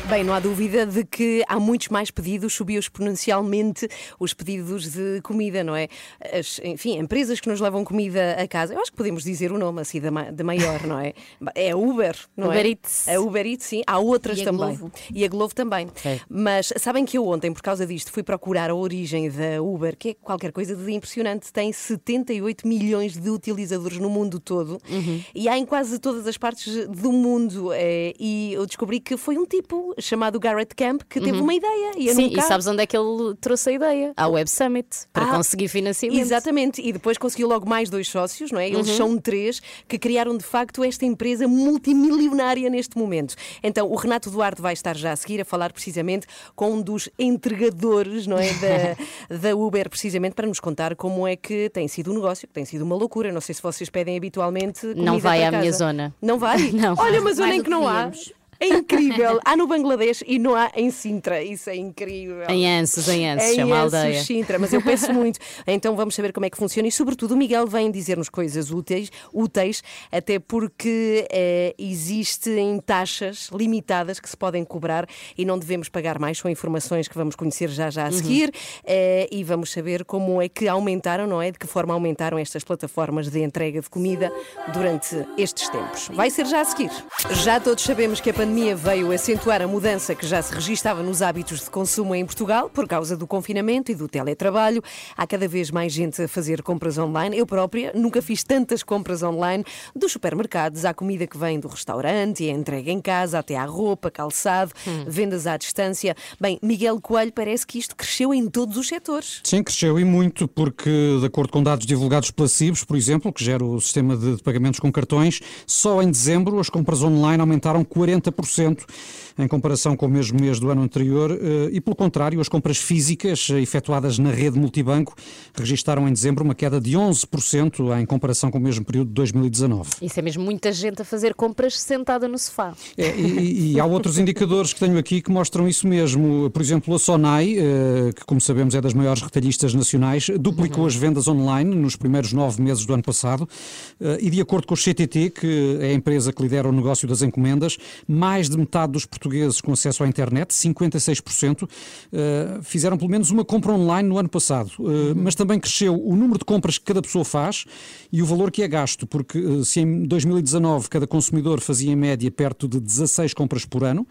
Bem, não há dúvida de que há muitos mais pedidos, subiu exponencialmente os pedidos de comida, não é? As, enfim, empresas que nos levam comida a casa. Eu acho que podemos dizer o nome assim da maior, não é? [laughs] É a Uber, não Uber é? Eats. A Uber Eats, sim. Há outras E também. Glovo. E a Glovo também. É. Mas sabem que eu ontem, por causa disto, fui procurar a origem da Uber, que é qualquer coisa de impressionante. Tem 78 milhões de utilizadores no mundo todo Uhum. e há em quase todas as partes do mundo. eh, e eu descobri que foi um tipo chamado Garrett Camp que teve Uhum. uma ideia. Ia Sim, e sabes onde é que ele trouxe a ideia? À Web Summit, para Ah, conseguir financiamento. Exatamente, e depois conseguiu logo mais dois sócios, não é? Eles Uhum. são três que criaram de facto esta empresa multimilionária neste momento. Então, o Renato Duarte vai estar já a seguir a falar precisamente com um dos entregadores, não é? Da, [laughs] da Uber, precisamente para nos contar como é que tem sido o negócio, que tem sido uma loucura. Não sei se vocês pedem habitualmente. Não vai à minha casa. zona. Não vai? [laughs] Não. Olha, uma zona em que não há. É incrível. Há no Bangladesh e não há em Sintra. Isso é incrível. Em Anses, em Anses, Em chama a Anses, aldeia. Sintra, mas eu peço muito. Então vamos saber como é que funciona e, sobretudo, o Miguel vem dizer-nos coisas úteis, úteis até porque eh, existem taxas limitadas que se podem cobrar e não devemos pagar mais. São informações que vamos conhecer já já a Uhum. seguir eh, e vamos saber como é que aumentaram, não é? De que forma aumentaram estas plataformas de entrega de comida durante estes tempos. Vai ser já a seguir. Já todos sabemos que a pandemia veio acentuar a mudança que já se registava nos hábitos de consumo em Portugal por causa do confinamento e do teletrabalho. Há cada vez mais gente a fazer compras online. Eu própria nunca fiz tantas compras online dos supermercados à comida que vem do restaurante e a entrega em casa, até à roupa, calçado, vendas à distância. Bem, Miguel Coelho parece que isto cresceu em todos os setores. Sim, cresceu e muito, porque, de acordo com dados divulgados pela CIBS, por exemplo, que gera o sistema de pagamentos com cartões, só em dezembro as compras online aumentaram 40% em comparação com o mesmo mês do ano anterior eh, e, pelo contrário, as compras físicas eh, efetuadas na rede multibanco registaram em dezembro uma queda de 11% em comparação com o mesmo período de 2019. Isso é mesmo muita gente a fazer compras sentada no sofá. É, e, e há outros indicadores que tenho aqui que mostram isso mesmo. Por exemplo, a Sonai, eh, que como sabemos é das maiores retalhistas nacionais, duplicou as vendas online nos primeiros nove meses do ano passado. E de acordo com o CTT, que é a empresa que lidera o negócio das encomendas, mais de metade dos portugueses com acesso à internet, 56%, eh, fizeram pelo menos uma compra online no ano passado. Eh, Mas também cresceu o número de compras que cada pessoa faz e o valor que é gasto, porque eh, se em 2019 cada consumidor fazia em média perto de 16 compras por ano,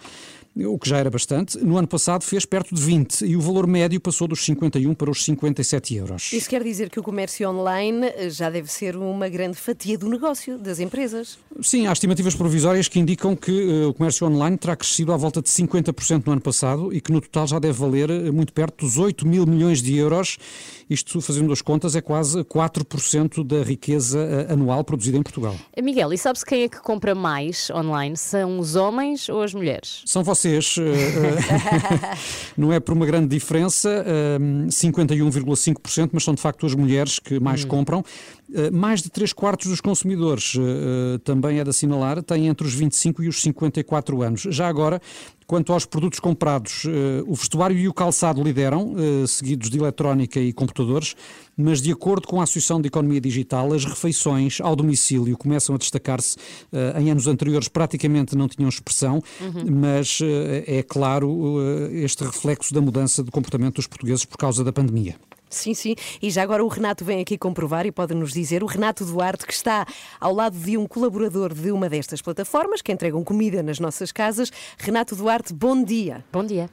o que já era bastante, no ano passado fez perto de 20 e o valor médio passou dos 51 para os 57 euros. Isso quer dizer que o comércio online eh, já deve ser uma grande fatia do negócio das empresas. Sim, há estimativas provisórias que indicam que eh, o comércio online terá crescido à volta de 50% no ano passado e que no total já deve valer eh, muito perto dos 8 mil milhões de euros. Isto, fazendo as contas, é quase 4% da riqueza anual produzida em Portugal. Miguel, e sabe-se quem é que compra mais online? São os homens ou as mulheres? São vocês. Eh, eh, [laughs] não é por uma grande diferença, eh, 51,5%, mas são de facto as mulheres que mais compram. Eh, Mais de 3 quartos dos consumidores, eh, eh, também é de assinalar, têm entre os 25 e os 54 anos. Já agora, quanto aos produtos comprados, o vestuário e o calçado lideram, seguidos de eletrónica e computadores, mas de acordo com a Associação de Economia Digital, as refeições ao domicílio começam a destacar-se. Em anos anteriores praticamente não tinham expressão, mas eh, é claro este reflexo da mudança de comportamento dos portugueses por causa da pandemia. Sim, sim. E já agora o Renato vem aqui comprovar e pode nos dizer, o Renato Duarte, que está ao lado de um colaborador de uma destas plataformas que entregam comida nas nossas casas. Renato Duarte, bom dia. Bom dia.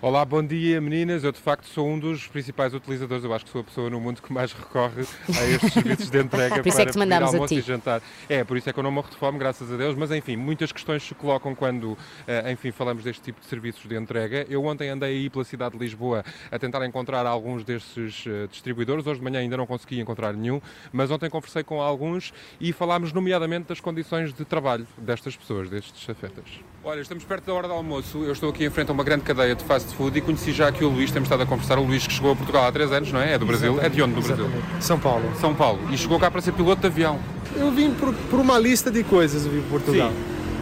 Olá, bom dia meninas. Eu de facto sou um dos principais utilizadores. Eu acho que sou a pessoa no mundo que mais recorre a estes serviços de entrega [laughs] Por isso é para que te pedir mandámos a almoço ti. e jantar. É, por isso é que eu não morro de fome, graças a Deus. Mas enfim, muitas questões se colocam quando, eh, enfim, falamos deste tipo de serviços de entrega. Eu ontem andei aí pela cidade de Lisboa a tentar encontrar alguns desses eh, distribuidores. Hoje de manhã ainda não consegui encontrar nenhum, mas ontem conversei com alguns e falámos nomeadamente das condições de trabalho destas pessoas, destes chafetas. Olha, estamos perto da hora do almoço. Eu estou aqui em frente a uma grande cadeia de fast food e conheci já aqui o Luís. Temos estado a conversar. O Luís que chegou a Portugal há três anos, não é? É do Brasil. É de onde do Brasil? São Paulo. São Paulo. E chegou cá para ser piloto de avião. Eu vim por, por uma lista de coisas, eu vim para Portugal.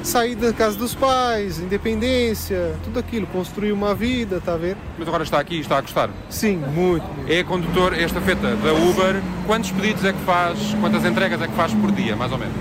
Sair da casa dos pais, independência, tudo aquilo, construir uma vida, tá vendo? Mas agora está aqui e está a gostar? Sim, muito. É condutor, é estafeta da Uber. Quantos pedidos é que faz, quantas entregas é que faz por dia, mais ou menos?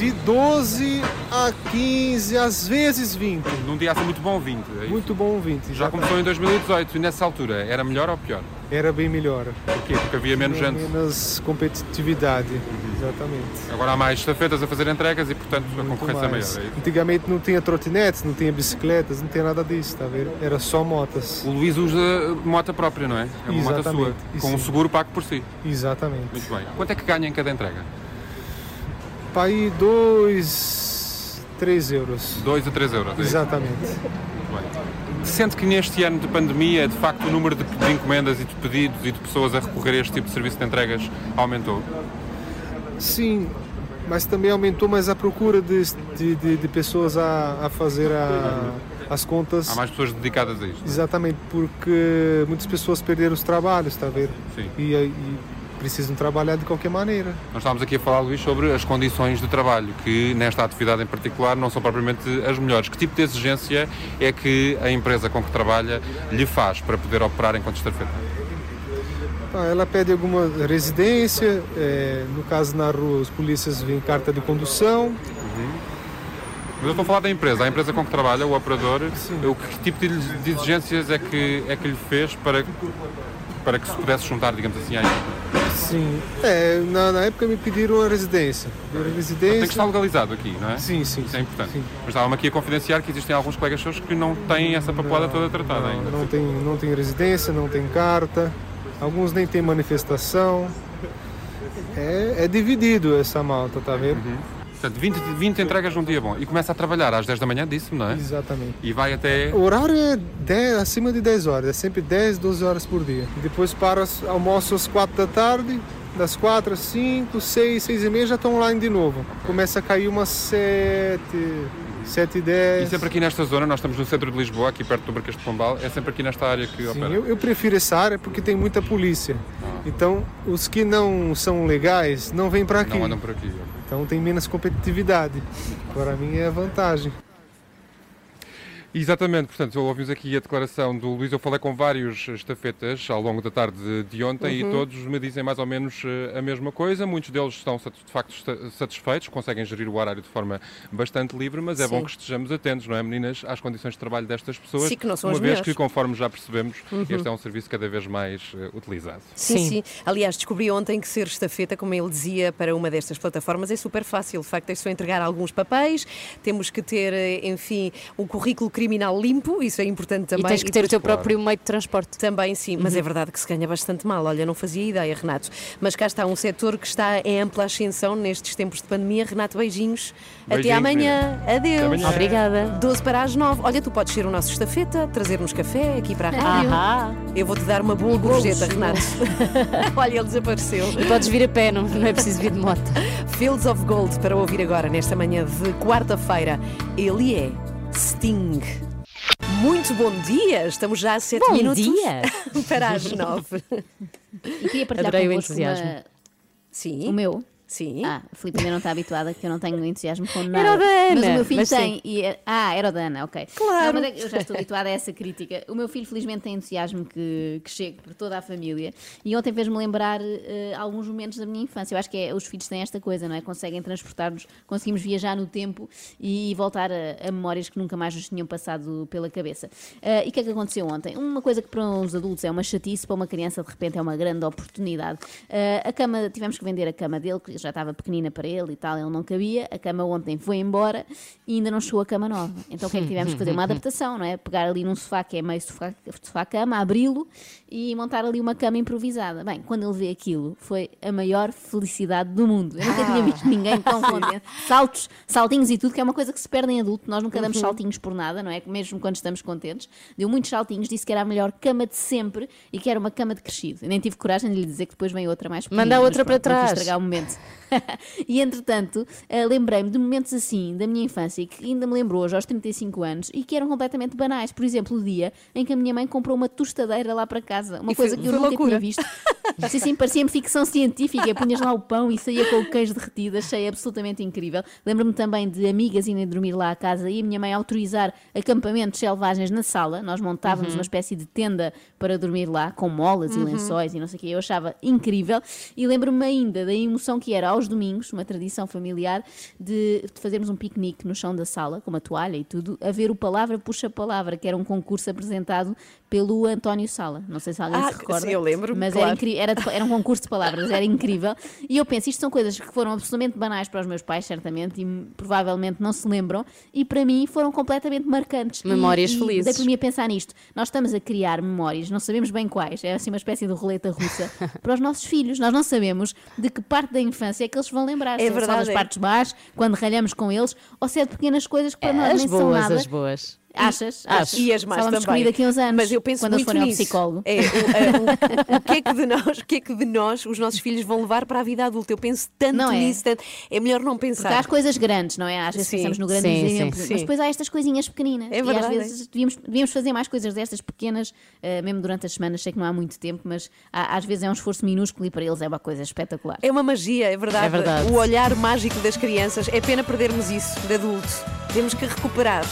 De 12 a 15, às vezes 20. Num dia assim muito bom, 20. é? Muito bom 20. Já exatamente. começou em 2018 e nessa altura era melhor ou pior? Era bem melhor. Porquê? Porque havia menos Tinha gente. Menos competitividade, exatamente. Agora há mais estafetas a fazer entregas e, portanto, a concorrência é maior. mais. É isso? Antigamente não tinha trotinetes, não tinha bicicletas, não tinha nada disso, tá vendo? Era só motas. O Luís usa moto própria, não é? É uma moto sua, com um seguro pago por si. Exatamente. Muito bem. Quanto é que ganha em cada entrega? Para aí dois, três euros. 2 a 3 euros. é? Exatamente. Sente que neste ano de pandemia, de facto, o número de, de encomendas e de pedidos e de pessoas a recorrer a este tipo de serviço de entregas aumentou? Sim, mas também aumentou mais a procura de, de, de- de pessoas a, a fazer a- as contas. Há mais pessoas dedicadas a isto? Exatamente, porque muitas pessoas perderam os trabalhos, está a ver? Sim. E, aí precisam trabalhar de qualquer maneira. Nós estávamos aqui a falar, Luís, sobre as condições de trabalho, que nesta atividade em particular não são propriamente as melhores. Que tipo de exigência é que a empresa com que trabalha lhe faz para poder operar enquanto? Ah, ela pede alguma residência, eh, no caso na rua os polícias vêm carta de condução. Mas eu estou a falar da empresa, a empresa com que trabalha, o operador, o que tipo de exigências é que, é que lhe fez para, para que se pudesse juntar, digamos assim, à equipa? Sim. É, na, na época me pediram a residência. Pediram a residência. Tem que estar legalizado aqui, não é? Sim, sim. Isso é importante. Mas estava-me aqui a confidenciar que existem alguns colegas seus que não têm essa papelada toda tratada Não, ainda. não tem, não tem residência, não tem carta. Alguns nem tem manifestação. É, é dividido essa malta, tá vendo? Portanto, 20, 20 entregas num dia bom. E começa a trabalhar às 10 da manhã, disse-me, não é? Exatamente. E vai até. O horário é 10, acima de 10 horas, é sempre 10, 12 horas por dia. Depois para, almoço às 4 da tarde, das 4 às 5, 6, 6 e meia já estão online de novo. Começa a cair umas 7, 7 e 10. E sempre aqui nesta zona, nós estamos no centro de Lisboa, aqui perto do Marquês de Pombal, é sempre aqui nesta área que Sim, opera. eu, eu prefiro essa área porque tem muita polícia. Então, os que não são legais não vêm para aqui. Não andam por aqui. Então tem menos competitividade. Para mim é vantagem. Exatamente, portanto, ouvimos aqui a declaração do Luís. Eu falei com vários estafetas ao longo da tarde de ontem Uhum. e todos me dizem mais ou menos eh, a mesma coisa. Muitos deles estão de facto satisfeitos, conseguem gerir o horário de forma bastante livre, mas é Sim. bom que estejamos atentos, não é, meninas, às condições de trabalho destas pessoas. Sim, que não são uma as vez melhores. que, conforme já percebemos, Uhum. este é um serviço cada vez mais eh, utilizado. Sim, sim, Aliás, descobri ontem que ser estafeta, como ele dizia, para uma destas plataformas é super fácil. De facto, é só entregar alguns papéis, temos que ter, eh, enfim, um currículo criminal limpo, isso é importante também. E tens que ter o teu depois- próprio meio de transporte. Também sim, mas Uhum. é verdade que se ganha bastante mal. Olha, não fazia ideia, Renato. Mas cá está um setor que está em ampla ascensão nestes tempos de pandemia. Renato, beijinhos. Até Beijinhos, amanhã. menina. Adeus. Até amanhã. Obrigada. 12 para as 9. Olha, tu podes ser o nosso estafeta, trazer-nos café aqui para a rádio. Ahá. Eu vou-te dar uma boa gorjeta, Renato. [laughs] Olha, ele desapareceu. E podes vir a pé, não, não é preciso vir de moto. Fields of Gold para ouvir agora, nesta manhã de quarta-feira. Ele é Sting. Muito bom dia! Estamos já a 7 Bom minutos dia. [laughs] para as 9. E queria partilhar Adorei o convosco entusiasmo. uma- Sim. O meu? Sim. Ah, a Filipe ainda não está habituada que eu não tenho [laughs] entusiasmo com nada. Era o da Ana, Mas o meu filho tem. sim. E, é- ah, era o da Ana, ok. Claro. Não, é eu já estou habituada a essa crítica. O meu filho, felizmente, tem entusiasmo que, que chega por toda a família. E ontem fez-me lembrar eh, alguns momentos da minha infância. Eu acho que é, os filhos têm esta coisa, não é? Conseguem transportar-nos, conseguimos viajar no tempo e voltar a, a memórias que nunca mais nos tinham passado pela cabeça. Eh, e o que é que aconteceu ontem? Uma coisa que para uns adultos é uma chatice, para uma criança, de repente, é uma grande oportunidade. Eh, a cama, tivemos que vender a cama dele, já estava pequenina para ele e tal, ele não cabia. A cama ontem foi embora e ainda não chegou a cama nova. Então o que é que tivemos que fazer? Uma [laughs] adaptação, não é? Pegar ali num sofá que é meio sofá- sofá-cama, abri-lo e montar ali uma cama improvisada. Bem, quando ele vê aquilo, foi a maior felicidade do mundo. Eu nunca tinha visto ninguém tão [laughs] contente. Saltos, saltinhos e tudo, que é uma coisa que se perde em adulto. Nós nunca damos Uhum. saltinhos por nada, não é? Mesmo quando estamos contentes. Deu muitos saltinhos, disse que era a melhor cama de sempre e que era uma cama de crescido. Eu nem tive coragem de lhe dizer que depois vem outra mais pequenina. Manda outra para pronto, não trás. estragar o momento. [laughs] e entretanto, eh, lembrei-me de momentos assim da minha infância que ainda me lembrou hoje aos 35 anos e que eram completamente banais. Por exemplo, o dia em que a minha mãe comprou uma tostadeira lá para casa, uma E foi- coisa que eu foi nunca loucura. tinha visto. [laughs] Sim, sim, parecia-me ficção científica. Punhas lá o pão e saía com o queijo derretido, achei absolutamente incrível. Lembro-me também de amigas irem dormir lá à casa e a minha mãe autorizar acampamentos selvagens na sala. Nós montávamos Uhum. uma espécie de tenda para dormir lá, com molas Uhum. e lençóis e não sei o quê. Eu achava incrível. E lembro-me ainda da emoção que era aos domingos, uma tradição familiar, de, fazermos um piquenique no chão da sala, com uma toalha e tudo, a ver o Palavra Puxa Palavra, que era um concurso apresentado pelo António Sala. Não sei se alguém Ah, se recorda. sim, eu lembro, Mas claro. era, incri- era, de- era um concurso de palavras, era incrível. E eu penso, isto são coisas que foram absolutamente banais para os meus pais, certamente, e provavelmente não se lembram, e para mim foram completamente marcantes. Memórias e, felizes. Dei por mim a pensar nisto. Nós estamos a criar memórias, não sabemos bem quais, é assim uma espécie de roleta russa, [laughs] para os nossos filhos. Nós não sabemos de que parte da infância é que eles vão lembrar. É se só verdade, das é. partes baixas, quando ralhamos com eles, ou se é de pequenas coisas que para nós As nem são boas, nada. as boas. Achas? Acho. E as más vamos também. descobrir daqui a uns anos. Mas eu penso quando muito forem ao nisso. psicólogo. É, o, a- o- o que é que de nós, o que é que de nós os nossos filhos vão levar para a vida adulta? Eu penso tanto Não é? nisso, tanto- é melhor não pensar. Porque há as coisas grandes, não é? Às vezes Sim. pensamos no grande Sim, exemplo, sim. mas depois há estas coisinhas pequeninas. É e verdade, às vezes devíamos, devíamos fazer mais coisas destas pequenas, eh, mesmo durante as semanas. Sei que não há muito tempo, mas há- às vezes é um esforço minúsculo e para eles é uma coisa espetacular. É uma magia, é verdade. É verdade. O olhar mágico das crianças. É pena perdermos isso de adulto. Temos que recuperar.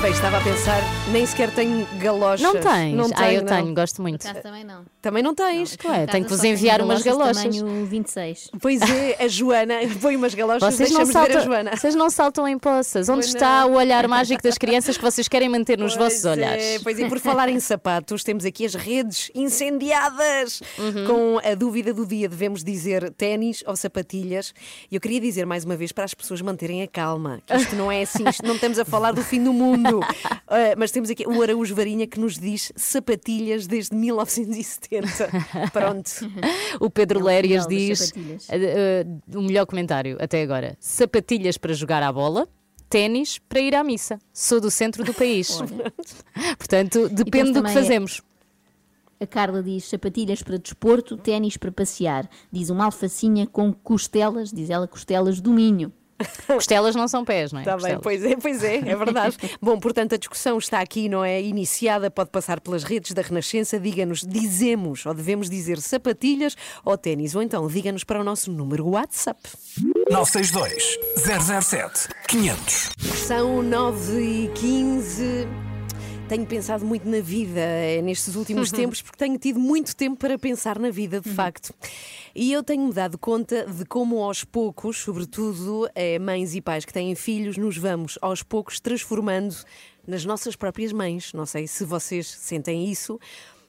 Bem, estava a pensar, nem sequer tenho galochas. Não tens? Não ah, eu não. tenho, gosto muito. Por também não. Também não tens? Em tenho que vos tenho enviar umas galochas tamanho 26. Pois é, a Joana [laughs] põe umas galochas, Vocês não, deixamos ver a saltam, Joana. vocês não saltam em poças. Onde Pois está não. o olhar mágico das crianças que vocês querem manter nos Pois vossos olhares? É, pois é, por falar em sapatos, temos aqui as redes incendiadas. Uhum. Com a dúvida do dia, devemos dizer ténis ou sapatilhas. E eu queria dizer mais uma vez para as pessoas manterem a calma, que isto não é assim, isto não estamos a falar do fim do mundo. [laughs] Ah, [laughs] mas temos aqui o Araújo Varinha que nos diz sapatilhas desde 1970. [laughs] Pronto. O Pedro É Lérias diz eh, o melhor comentário até agora: sapatilhas para jogar à bola, ténis para ir à missa. Sou do centro do país. [laughs] Portanto, depende do que também- fazemos. A Carla diz sapatilhas para desporto, ténis para passear. Diz uma alfacinha com costelas, diz ela costelas do Minho. [laughs] Costelas não são pés, não é? Está bem, pois é, pois é, é verdade. [laughs] Bom, portanto, a discussão está aqui, não é? Iniciada, pode passar pelas redes da Renascença. Diga-nos, dizemos ou devemos dizer sapatilhas ou ténis, ou então diga-nos para o nosso número WhatsApp. 962 007 500. São 9 e 15. Tenho pensado muito na vida eh, nestes últimos tempos, porque tenho tido muito tempo para pensar na vida, de facto. E eu tenho-me dado conta de como, aos poucos, sobretudo eh, mães e pais que têm filhos, nos vamos aos poucos transformando nas nossas próprias mães. Não sei se vocês sentem isso.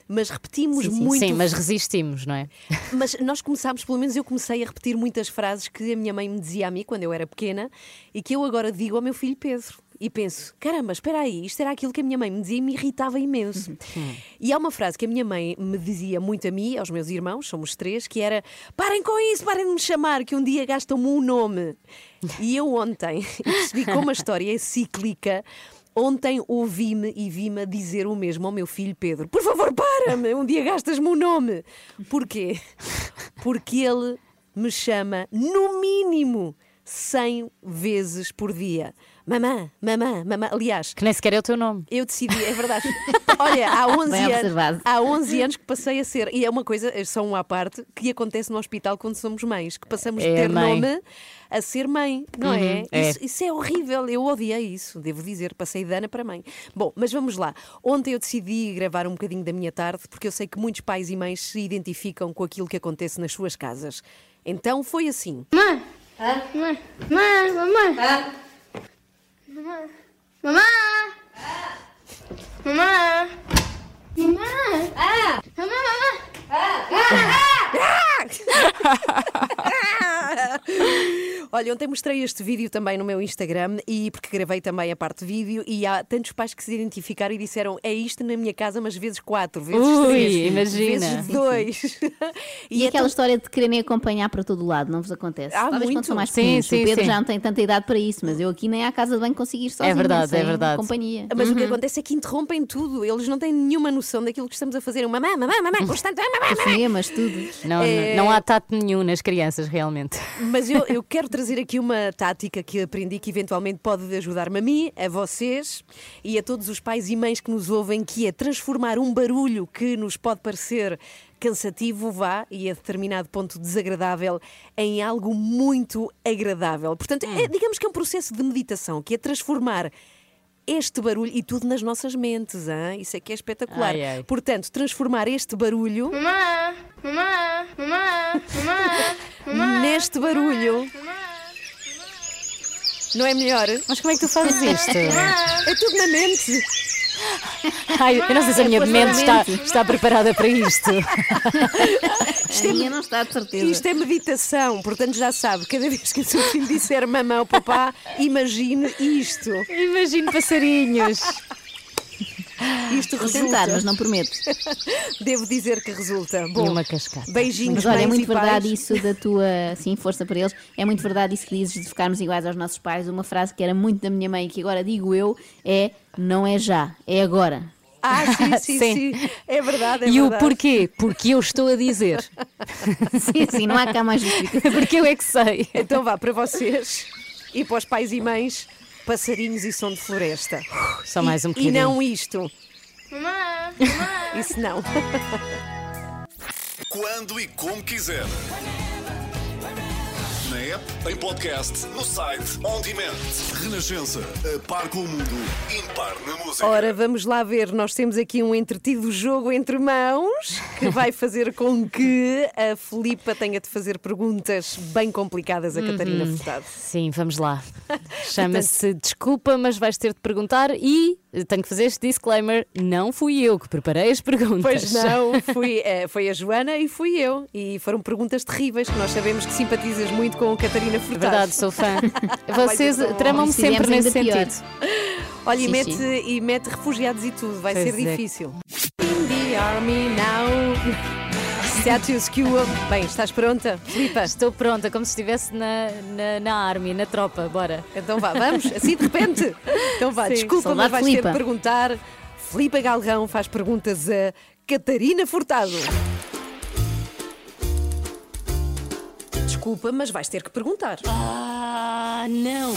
Mas repetimos Sim, sim. muito. Sim, mas resistimos, não é? [laughs] Mas nós começámos, pelo menos eu comecei a repetir muitas frases que a minha mãe me dizia a mim quando eu era pequena e que eu agora digo ao meu filho Pedro. E penso, caramba, espera aí, isto era aquilo que a minha mãe me dizia e me irritava imenso. E há uma frase que a minha mãe me dizia muito a mim, aos meus irmãos, somos três, que era: parem com isso, parem de me chamar, que um dia gastam-me um nome. E eu ontem [laughs] percebi como a história é cíclica. Ontem ouvi-me e vi-me dizer o mesmo ao meu filho Pedro: Por favor, para-me, um dia gastas-me um nome. Porquê? Porque ele me chama, no mínimo, 100 vezes por dia. Mamã, mamã, mamã. Aliás, Que nem sequer é o teu nome. eu decidi, é verdade. [laughs] Olha, há 11, Bem anos, observado. há 11 anos que passei a ser. E é uma coisa, é só uma à parte, que acontece no hospital quando somos mães, que passamos de É ter mãe. nome a ser mãe, não Uhum, é? é. Isso, isso é horrível, eu odiei isso, devo dizer, passei de Ana para mãe. Bom, mas vamos lá. Ontem eu decidi gravar um bocadinho da minha tarde, porque eu sei que muitos pais e mães se identificam com aquilo que acontece nas suas casas. Então foi assim. Mãe! Mãe! Mãe! Mamãe! Mamãe! Mamãe! Mamãe! Mamãe! Mamãe! [laughs] [laughs] Olha, ontem mostrei este vídeo também no meu Instagram e porque gravei também a parte de vídeo e há tantos pais que se identificaram e disseram é isto na minha casa, mas vezes quatro, vezes Ui, três, imagina. vezes dois. [laughs] E, é aquela tão- história de quererem acompanhar para todo lado, não vos acontece? Há Talvez muito. quando são mais Sim, pequenos. sim, o Pedro sim. já não tem tanta idade para isso, mas eu aqui nem à casa de banho consigo ir sozinha, verdade, é verdade. companhia. Mas o que Uhum. acontece é que interrompem tudo, eles não têm nenhuma noção daquilo que estamos a fazer. Mamã, mamã, mamã, constante, mamã, mamã. Telefonemas, tudo. Não, É- não há tato nenhum nas crianças, realmente. Mas eu, eu quero trazer aqui uma tática que aprendi que eventualmente pode ajudar-me a mim, a vocês e a todos os pais e mães que nos ouvem, que é transformar um barulho que nos pode parecer cansativo, vá, e a determinado ponto desagradável, em algo muito agradável. Portanto, é, digamos que é um processo de meditação, que é transformar este barulho e tudo nas nossas mentes, hein? isso é que é espetacular. Ai, ai. Portanto, transformar este barulho Mamãe! Mamãe! Mamãe! Mamãe! Mamãe! [laughs] neste barulho. Não é melhor? Mas como é que tu fazes isto? É tudo na mente. Ai, eu não sei se a minha Pois, mente está, está preparada para isto. Isto A minha não está de certeza. Isto é meditação, portanto já sabe, cada vez que o seu filho disser mamão ou papá, imagine isto. Imagine passarinhos. Isto Vou resulta. tentar, mas não prometo. [laughs] Devo dizer que resulta. E Bom, uma cascata. beijinhos, Mas olha, é muito verdade pais. isso da tua sim, força para eles. É muito verdade isso que dizes de ficarmos iguais aos nossos pais. Uma frase que era muito da minha mãe e que agora digo eu é não é já, é agora. Ah, sim, [laughs] sim, Sim. sim. É verdade, é e o verdade. porquê? Porque eu estou a dizer. [laughs] sim, sim, não há cá mais justificação. Porque eu é que sei. Então vá, para vocês e para os pais e mães, passarinhos e som de floresta. Só mais um E bocadinho. não isto. Mamã, mamã. Isso não. [laughs] Quando e como quiser. App, em podcast, no site, on demand. Renascença, a par com o mundo, impar na música. Ora, vamos lá ver. Nós temos aqui um entretido jogo entre mãos que vai fazer com que a Filipa tenha de fazer perguntas bem complicadas a Catarina Uhum. Furtado. Sim, vamos lá. [laughs] Chama-se Desculpa, mas vais ter de perguntar e tenho que fazer este disclaimer: não fui eu que preparei as perguntas. Pois não, [laughs] fui, eh, foi a Joana e fui eu. E foram perguntas terríveis que nós sabemos que simpatizas muito com Catarina Furtado. Verdade, sou fã. [laughs] Vocês tramam-me sempre nesse ainda pior. sentido. Olha, e mete, e mete refugiados e tudo, vai Pois ser é. difícil. In the army now. Status quo. Bem, estás pronta? Filipa? Estou pronta, como se estivesse na, na, na army, na tropa. Bora. Então vá, vamos? [laughs] Assim de repente? Então vá, Sim. desculpa, Soldado mas vais ter Filipa. de perguntar. Filipa Galrão faz perguntas a Catarina Furtado. Desculpa, mas vais ter que perguntar. Ah, não!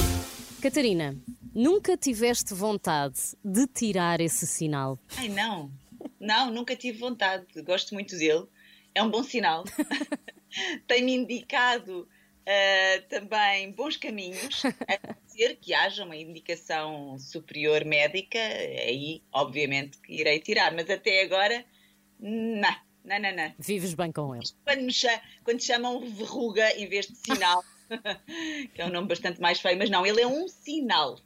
Catarina, nunca tiveste vontade de tirar esse sinal? Ai, não. Não, nunca tive vontade. Gosto muito dele. É um bom sinal. [laughs] Tem-me indicado ah, também bons caminhos, a não ser que haja uma indicação superior médica, aí, obviamente, que irei tirar. Mas até agora, não. Não, não, não. Vives bem com ele. Quando, me cha- quando chamam verruga em vez de sinal, [laughs] que é um nome bastante mais feio, mas não, ele é um sinal.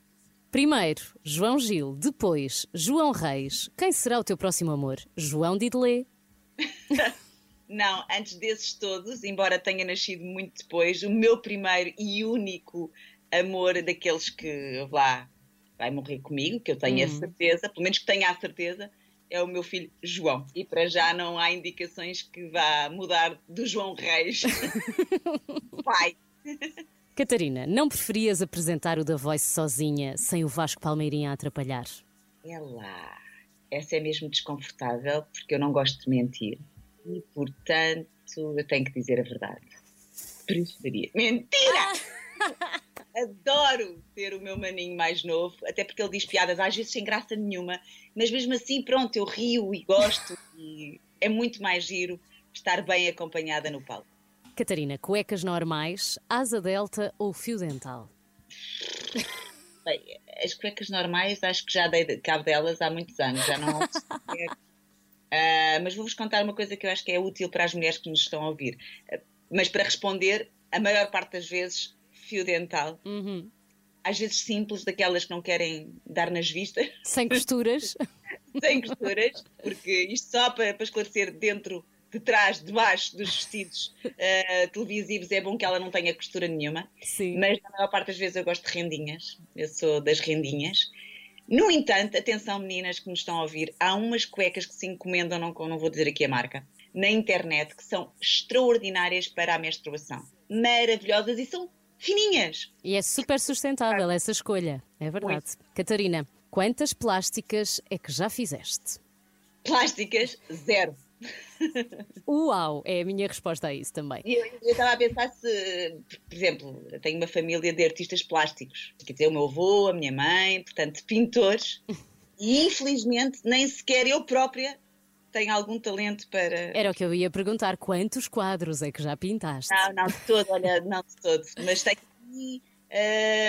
Primeiro, João Gil. Depois, João Reis. Quem será o teu próximo amor? João Didelé? [laughs] Não, antes desses todos, embora tenha nascido muito depois, o meu primeiro e único amor daqueles que lá vai morrer comigo, que eu tenho a Hum. certeza, pelo menos que tenha a certeza, é o meu filho João. E para já não há indicações que vá mudar do João Reis. [laughs] Pai. Catarina, não preferias apresentar o The Voice sozinha, sem o Vasco Palmeirinha a atrapalhar? É lá. Essa é mesmo desconfortável, porque eu não gosto de mentir. E, portanto, eu tenho que dizer a verdade. Preferia. Mentira! [laughs] Adoro ter o meu maninho mais novo, até porque ele diz piadas às vezes sem graça nenhuma, mas mesmo assim, pronto, eu rio e gosto e é muito mais giro estar bem acompanhada no palco. Catarina, cuecas normais, asa delta ou fio dental? Bem, as cuecas normais acho que já dei de- cabo delas há muitos anos, já não [laughs] Ah, mas vou-vos contar uma coisa que eu acho que é útil para as mulheres que nos estão a ouvir. Ah, mas para responder, a maior parte das vezes, fio dental. Às vezes simples, daquelas que não querem dar nas vistas. Sem costuras. [laughs] Sem costuras, porque isto só para, para esclarecer dentro, de trás, de baixo dos vestidos ah, televisivos é bom que ela não tenha costura nenhuma. Sim. Mas na maior parte das vezes eu gosto de rendinhas. Eu sou das rendinhas. No entanto, atenção meninas que nos estão a ouvir, há umas cuecas que se encomendam, não, não vou dizer aqui a marca, na internet, que são extraordinárias para a menstruação. Maravilhosas e são fininhas. E é super sustentável essa escolha, é verdade. Catarina, quantas plásticas é que já fizeste? Plásticas, zero. Uau, é a minha resposta a isso também. Eu eu estava a pensar se, por exemplo, eu tenho uma família de artistas plásticos, quer dizer, o meu avô, a minha mãe, portanto, pintores, [laughs] e infelizmente nem sequer eu própria tenho algum talento para. Era o que eu ia perguntar, quantos quadros é que já pintaste? Não, não de todo, olha, não de todo. Mas tenho aqui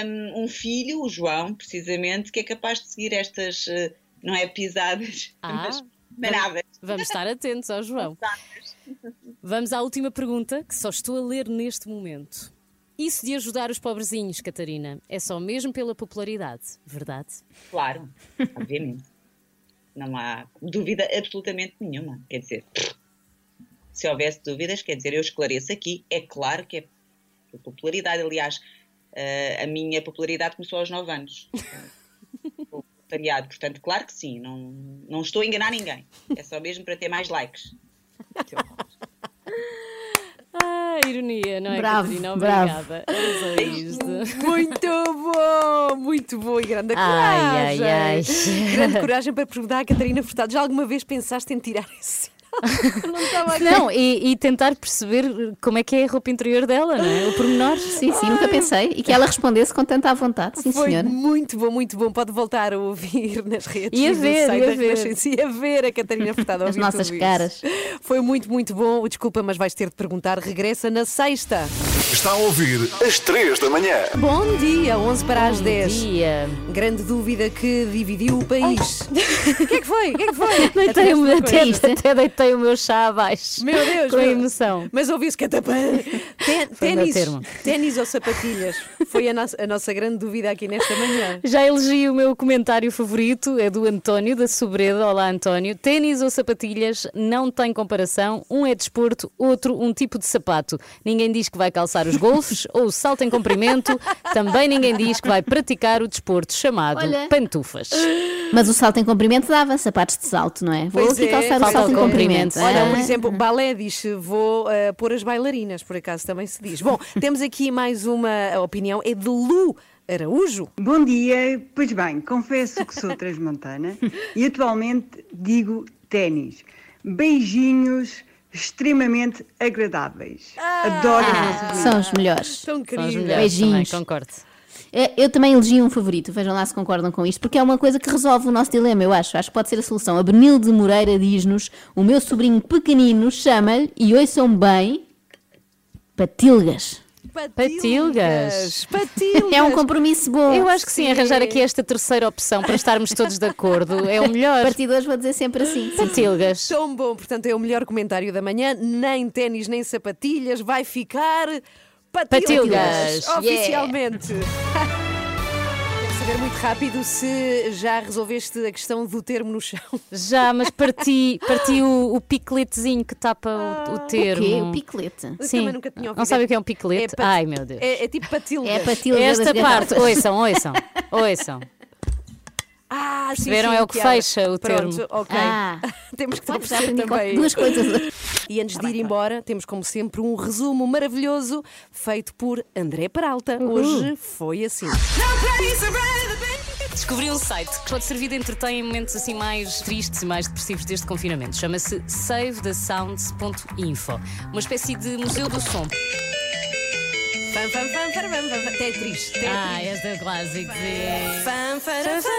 hum, um filho, o João, precisamente, que é capaz de seguir estas, eh, não é pisadas, Ah, mas manadas. Vamos estar atentos ao João. Vamos à última pergunta, que só estou a ler neste momento. Isso de ajudar os pobrezinhos, Catarina, é só mesmo pela popularidade, verdade? Claro, obviamente. Não há dúvida absolutamente nenhuma. Quer dizer, se houvesse dúvidas, quer dizer, eu esclareço aqui. É claro que é a popularidade, aliás, eh, a minha popularidade começou aos 9 anos. Voluntariado, portanto, claro que sim, não, não estou a enganar ninguém. É só mesmo para ter mais likes. [laughs] Ah, ironia, não é, Bravo, Catarina? bravo. Obrigada. Isto. Muito bom, muito bom e grande Ai, coragem. ai, ai. Grande coragem para perguntar à Catarina Furtado. Já alguma vez pensaste em tirar esse? Não e, e tentar perceber como é que é a roupa interior dela, não é? O pormenor. Sim, sim, nunca pensei. E que ela respondesse com tanta à vontade. Sim, Foi senhora. muito bom, muito bom. Pode voltar a ouvir nas redes E a ver, e a ver. E a ver a Catarina Furtado As nossas caras. Isso. Foi muito, muito bom. Desculpa, mas vais ter de perguntar. Regressa na sexta. Está a ouvir às 3 da manhã. Bom dia, 11 para as Bom 10. dia. Grande dúvida que dividiu o país. [laughs] O que é que foi? O que é que foi? Deitei o meu- Até até, deitei o meu chá abaixo. Meu Deus, Com a meu- emoção. Mas ouviu-se que até Té- [laughs] Foi o meu Ténis, ténis ou sapatilhas? Foi a nossa, a nossa grande dúvida aqui nesta manhã. Já elegi o meu comentário favorito, é do António, da Sobreda. Olá, António. Ténis ou sapatilhas não tem comparação. Um é desporto, outro um tipo de sapato. Ninguém diz que vai calçar os golfes [laughs] ou o salto em comprimento. Também ninguém diz que vai praticar o desporto chamado Olha. pantufas. Mas o salto em comprimento dava sapatos de salto, não é? Vou Pois aqui é, calçar o salto em o comprimento. Olha, Ah. por exemplo, balé diz vou eh, pôr as bailarinas, por acaso também se diz. Bom, [laughs] temos aqui mais uma opinião, é de Lu Araújo. Bom dia, pois bem, confesso que sou transmontana e atualmente digo ténis. Beijinhos extremamente agradáveis. Adoro as vossas Ah, São os melhores. São os queridos. melhores Beijinhos. também, concordo. É, Eu também elegi um favorito, vejam lá se concordam com isto, porque é uma coisa que resolve o nosso dilema, eu acho. Acho que pode ser a solução. A Benilde Moreira diz-nos: o meu sobrinho pequenino chama-lhe, e ouçam bem, patilgas. Patilgas. Patilgas. É um compromisso bom. Eu acho que sim, arranjar aqui esta terceira opção para estarmos todos de acordo é o melhor. Partidores vou dizer sempre assim. sim, sim. Patilgas. Tão bom, portanto, é o melhor comentário da manhã. Nem ténis, nem sapatilhas, vai ficar patilgas. Patilgas. Oficialmente. Quero saber muito rápido se já resolveste a questão do termo no chão. Já, mas parti, parti o, o picletezinho que tapa o, o termo. O quê? O piclete? Eu Sim. também nunca tinha ouvido. Não sabe o que é um piclete? É Ai, meu Deus. É, é tipo patilgas. É patilgas Esta das parte, ouçam, ouçam, ouçam. Ah, sim, Perceberam? sim, É o que fecha o Pronto, termo. ok. Ah. [laughs] temos que Já aprendi também. duas coisas. [laughs] E antes de ir embora, temos como sempre um resumo maravilhoso feito por André Peralta. Hoje foi assim. Descobri um site que pode servir de entretenimento em momentos assim mais tristes e mais depressivos deste confinamento. Chama-se savethesounds.info. Uma espécie de museu do som. Fam, fam, fam, fam, fam, fam, Tetris. Tetris. Ah, esta é clássica. Fam, fara, fam.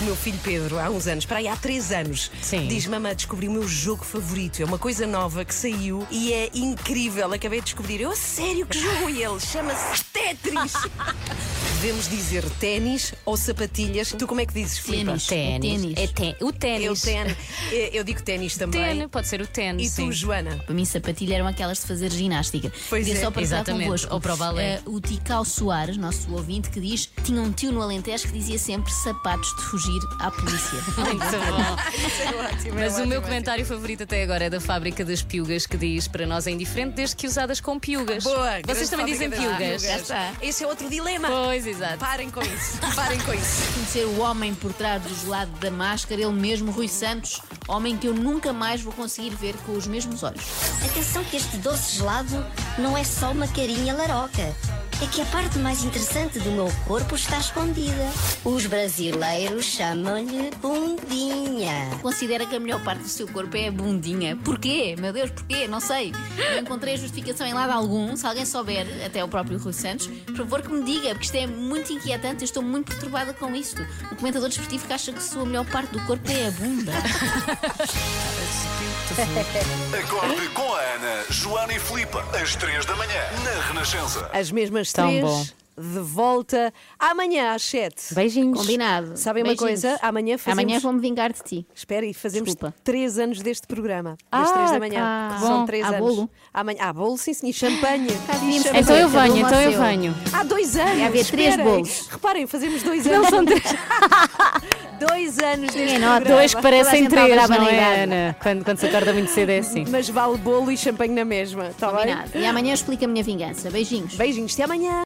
O meu filho Pedro, há uns anos, para aí há três anos, Sim. diz: Mamãe, descobri o meu jogo favorito. É uma coisa nova que saiu e é incrível. Acabei de descobrir. Eu, a sério, que jogo é ele? Chama-se Tetris. [laughs] Devemos dizer ténis ou sapatilhas. Tu como é que dizes, Filipe? Ténis. Ténis. É É té- o Eu, ténis. ten, eu- eu digo ténis também. Ten, pode ser o ténis. E sim. tu, Joana? Para mim, sapatilha eram aquelas de fazer ginástica. Pois Queria é, só partilhar exatamente. convosco. Ou para o balé. eh, o Ticau Soares, nosso ouvinte, que diz tinha um tio no Alentejo que dizia sempre sapatos de fugir à polícia. [laughs] Muito bom. Isso é ótimo. Mas é o meu ótimo, comentário favorito até agora é da fábrica das piugas, que diz para nós é indiferente desde que usadas com piugas. Boa, Vocês também dizem piugas? piugas. Já está. Esse é outro dilema. Pois, exato. Parem com isso. Parem com isso. [laughs] Conhecer o homem por trás do gelado da máscara, ele mesmo, Rui Santos, homem que eu nunca mais vou conseguir ver com os mesmos olhos. Atenção que este doce gelado não é só uma carinha laroca. É que a parte mais interessante do meu corpo está escondida. Os brasileiros chamam-lhe bundinha. Considera que a melhor parte do seu corpo é a bundinha. Porquê? Meu Deus, porquê? Não sei. Não encontrei a justificação em lado algum. Se alguém souber, até o próprio Rui Santos, por favor que me diga, porque isto é muito inquietante. Eu estou muito perturbada com isto. O comentador desportivo que acha que a sua melhor parte do corpo é a bunda. Acorde com a Ana, Joana e Filipe, às 3 da manhã, na Renascença. As mesmas Tão três, bom. De volta amanhã às 7. Beijinhos. Combinado. Sabem uma Beijinhos. coisa? Amanhã fazemos. Amanhã vou-me vingar de ti. Espera, e fazemos Desculpa. 3 anos deste programa. Ah, Às 3 da manhã. tá. que Bom. São 3 Há anos. bolo? Amanhã. Há bolo, sim, sim. E champanhe. [laughs] Champanhe. Então eu venho, então eu venho. Há dois anos. Ia haver três esperem. bolos. Reparem, fazemos dois Não anos. são três. [laughs] dois anos deste Ninguém nota. programa. Dois que parecem Toda a gente três, altera a não é. Ana? Quando, quando se acorda muito cedo é assim. Mas vale bolo e champanhe na mesma. Está bem? Combinado. E amanhã eu explico a minha vingança. Beijinhos. Beijinhos. Até amanhã.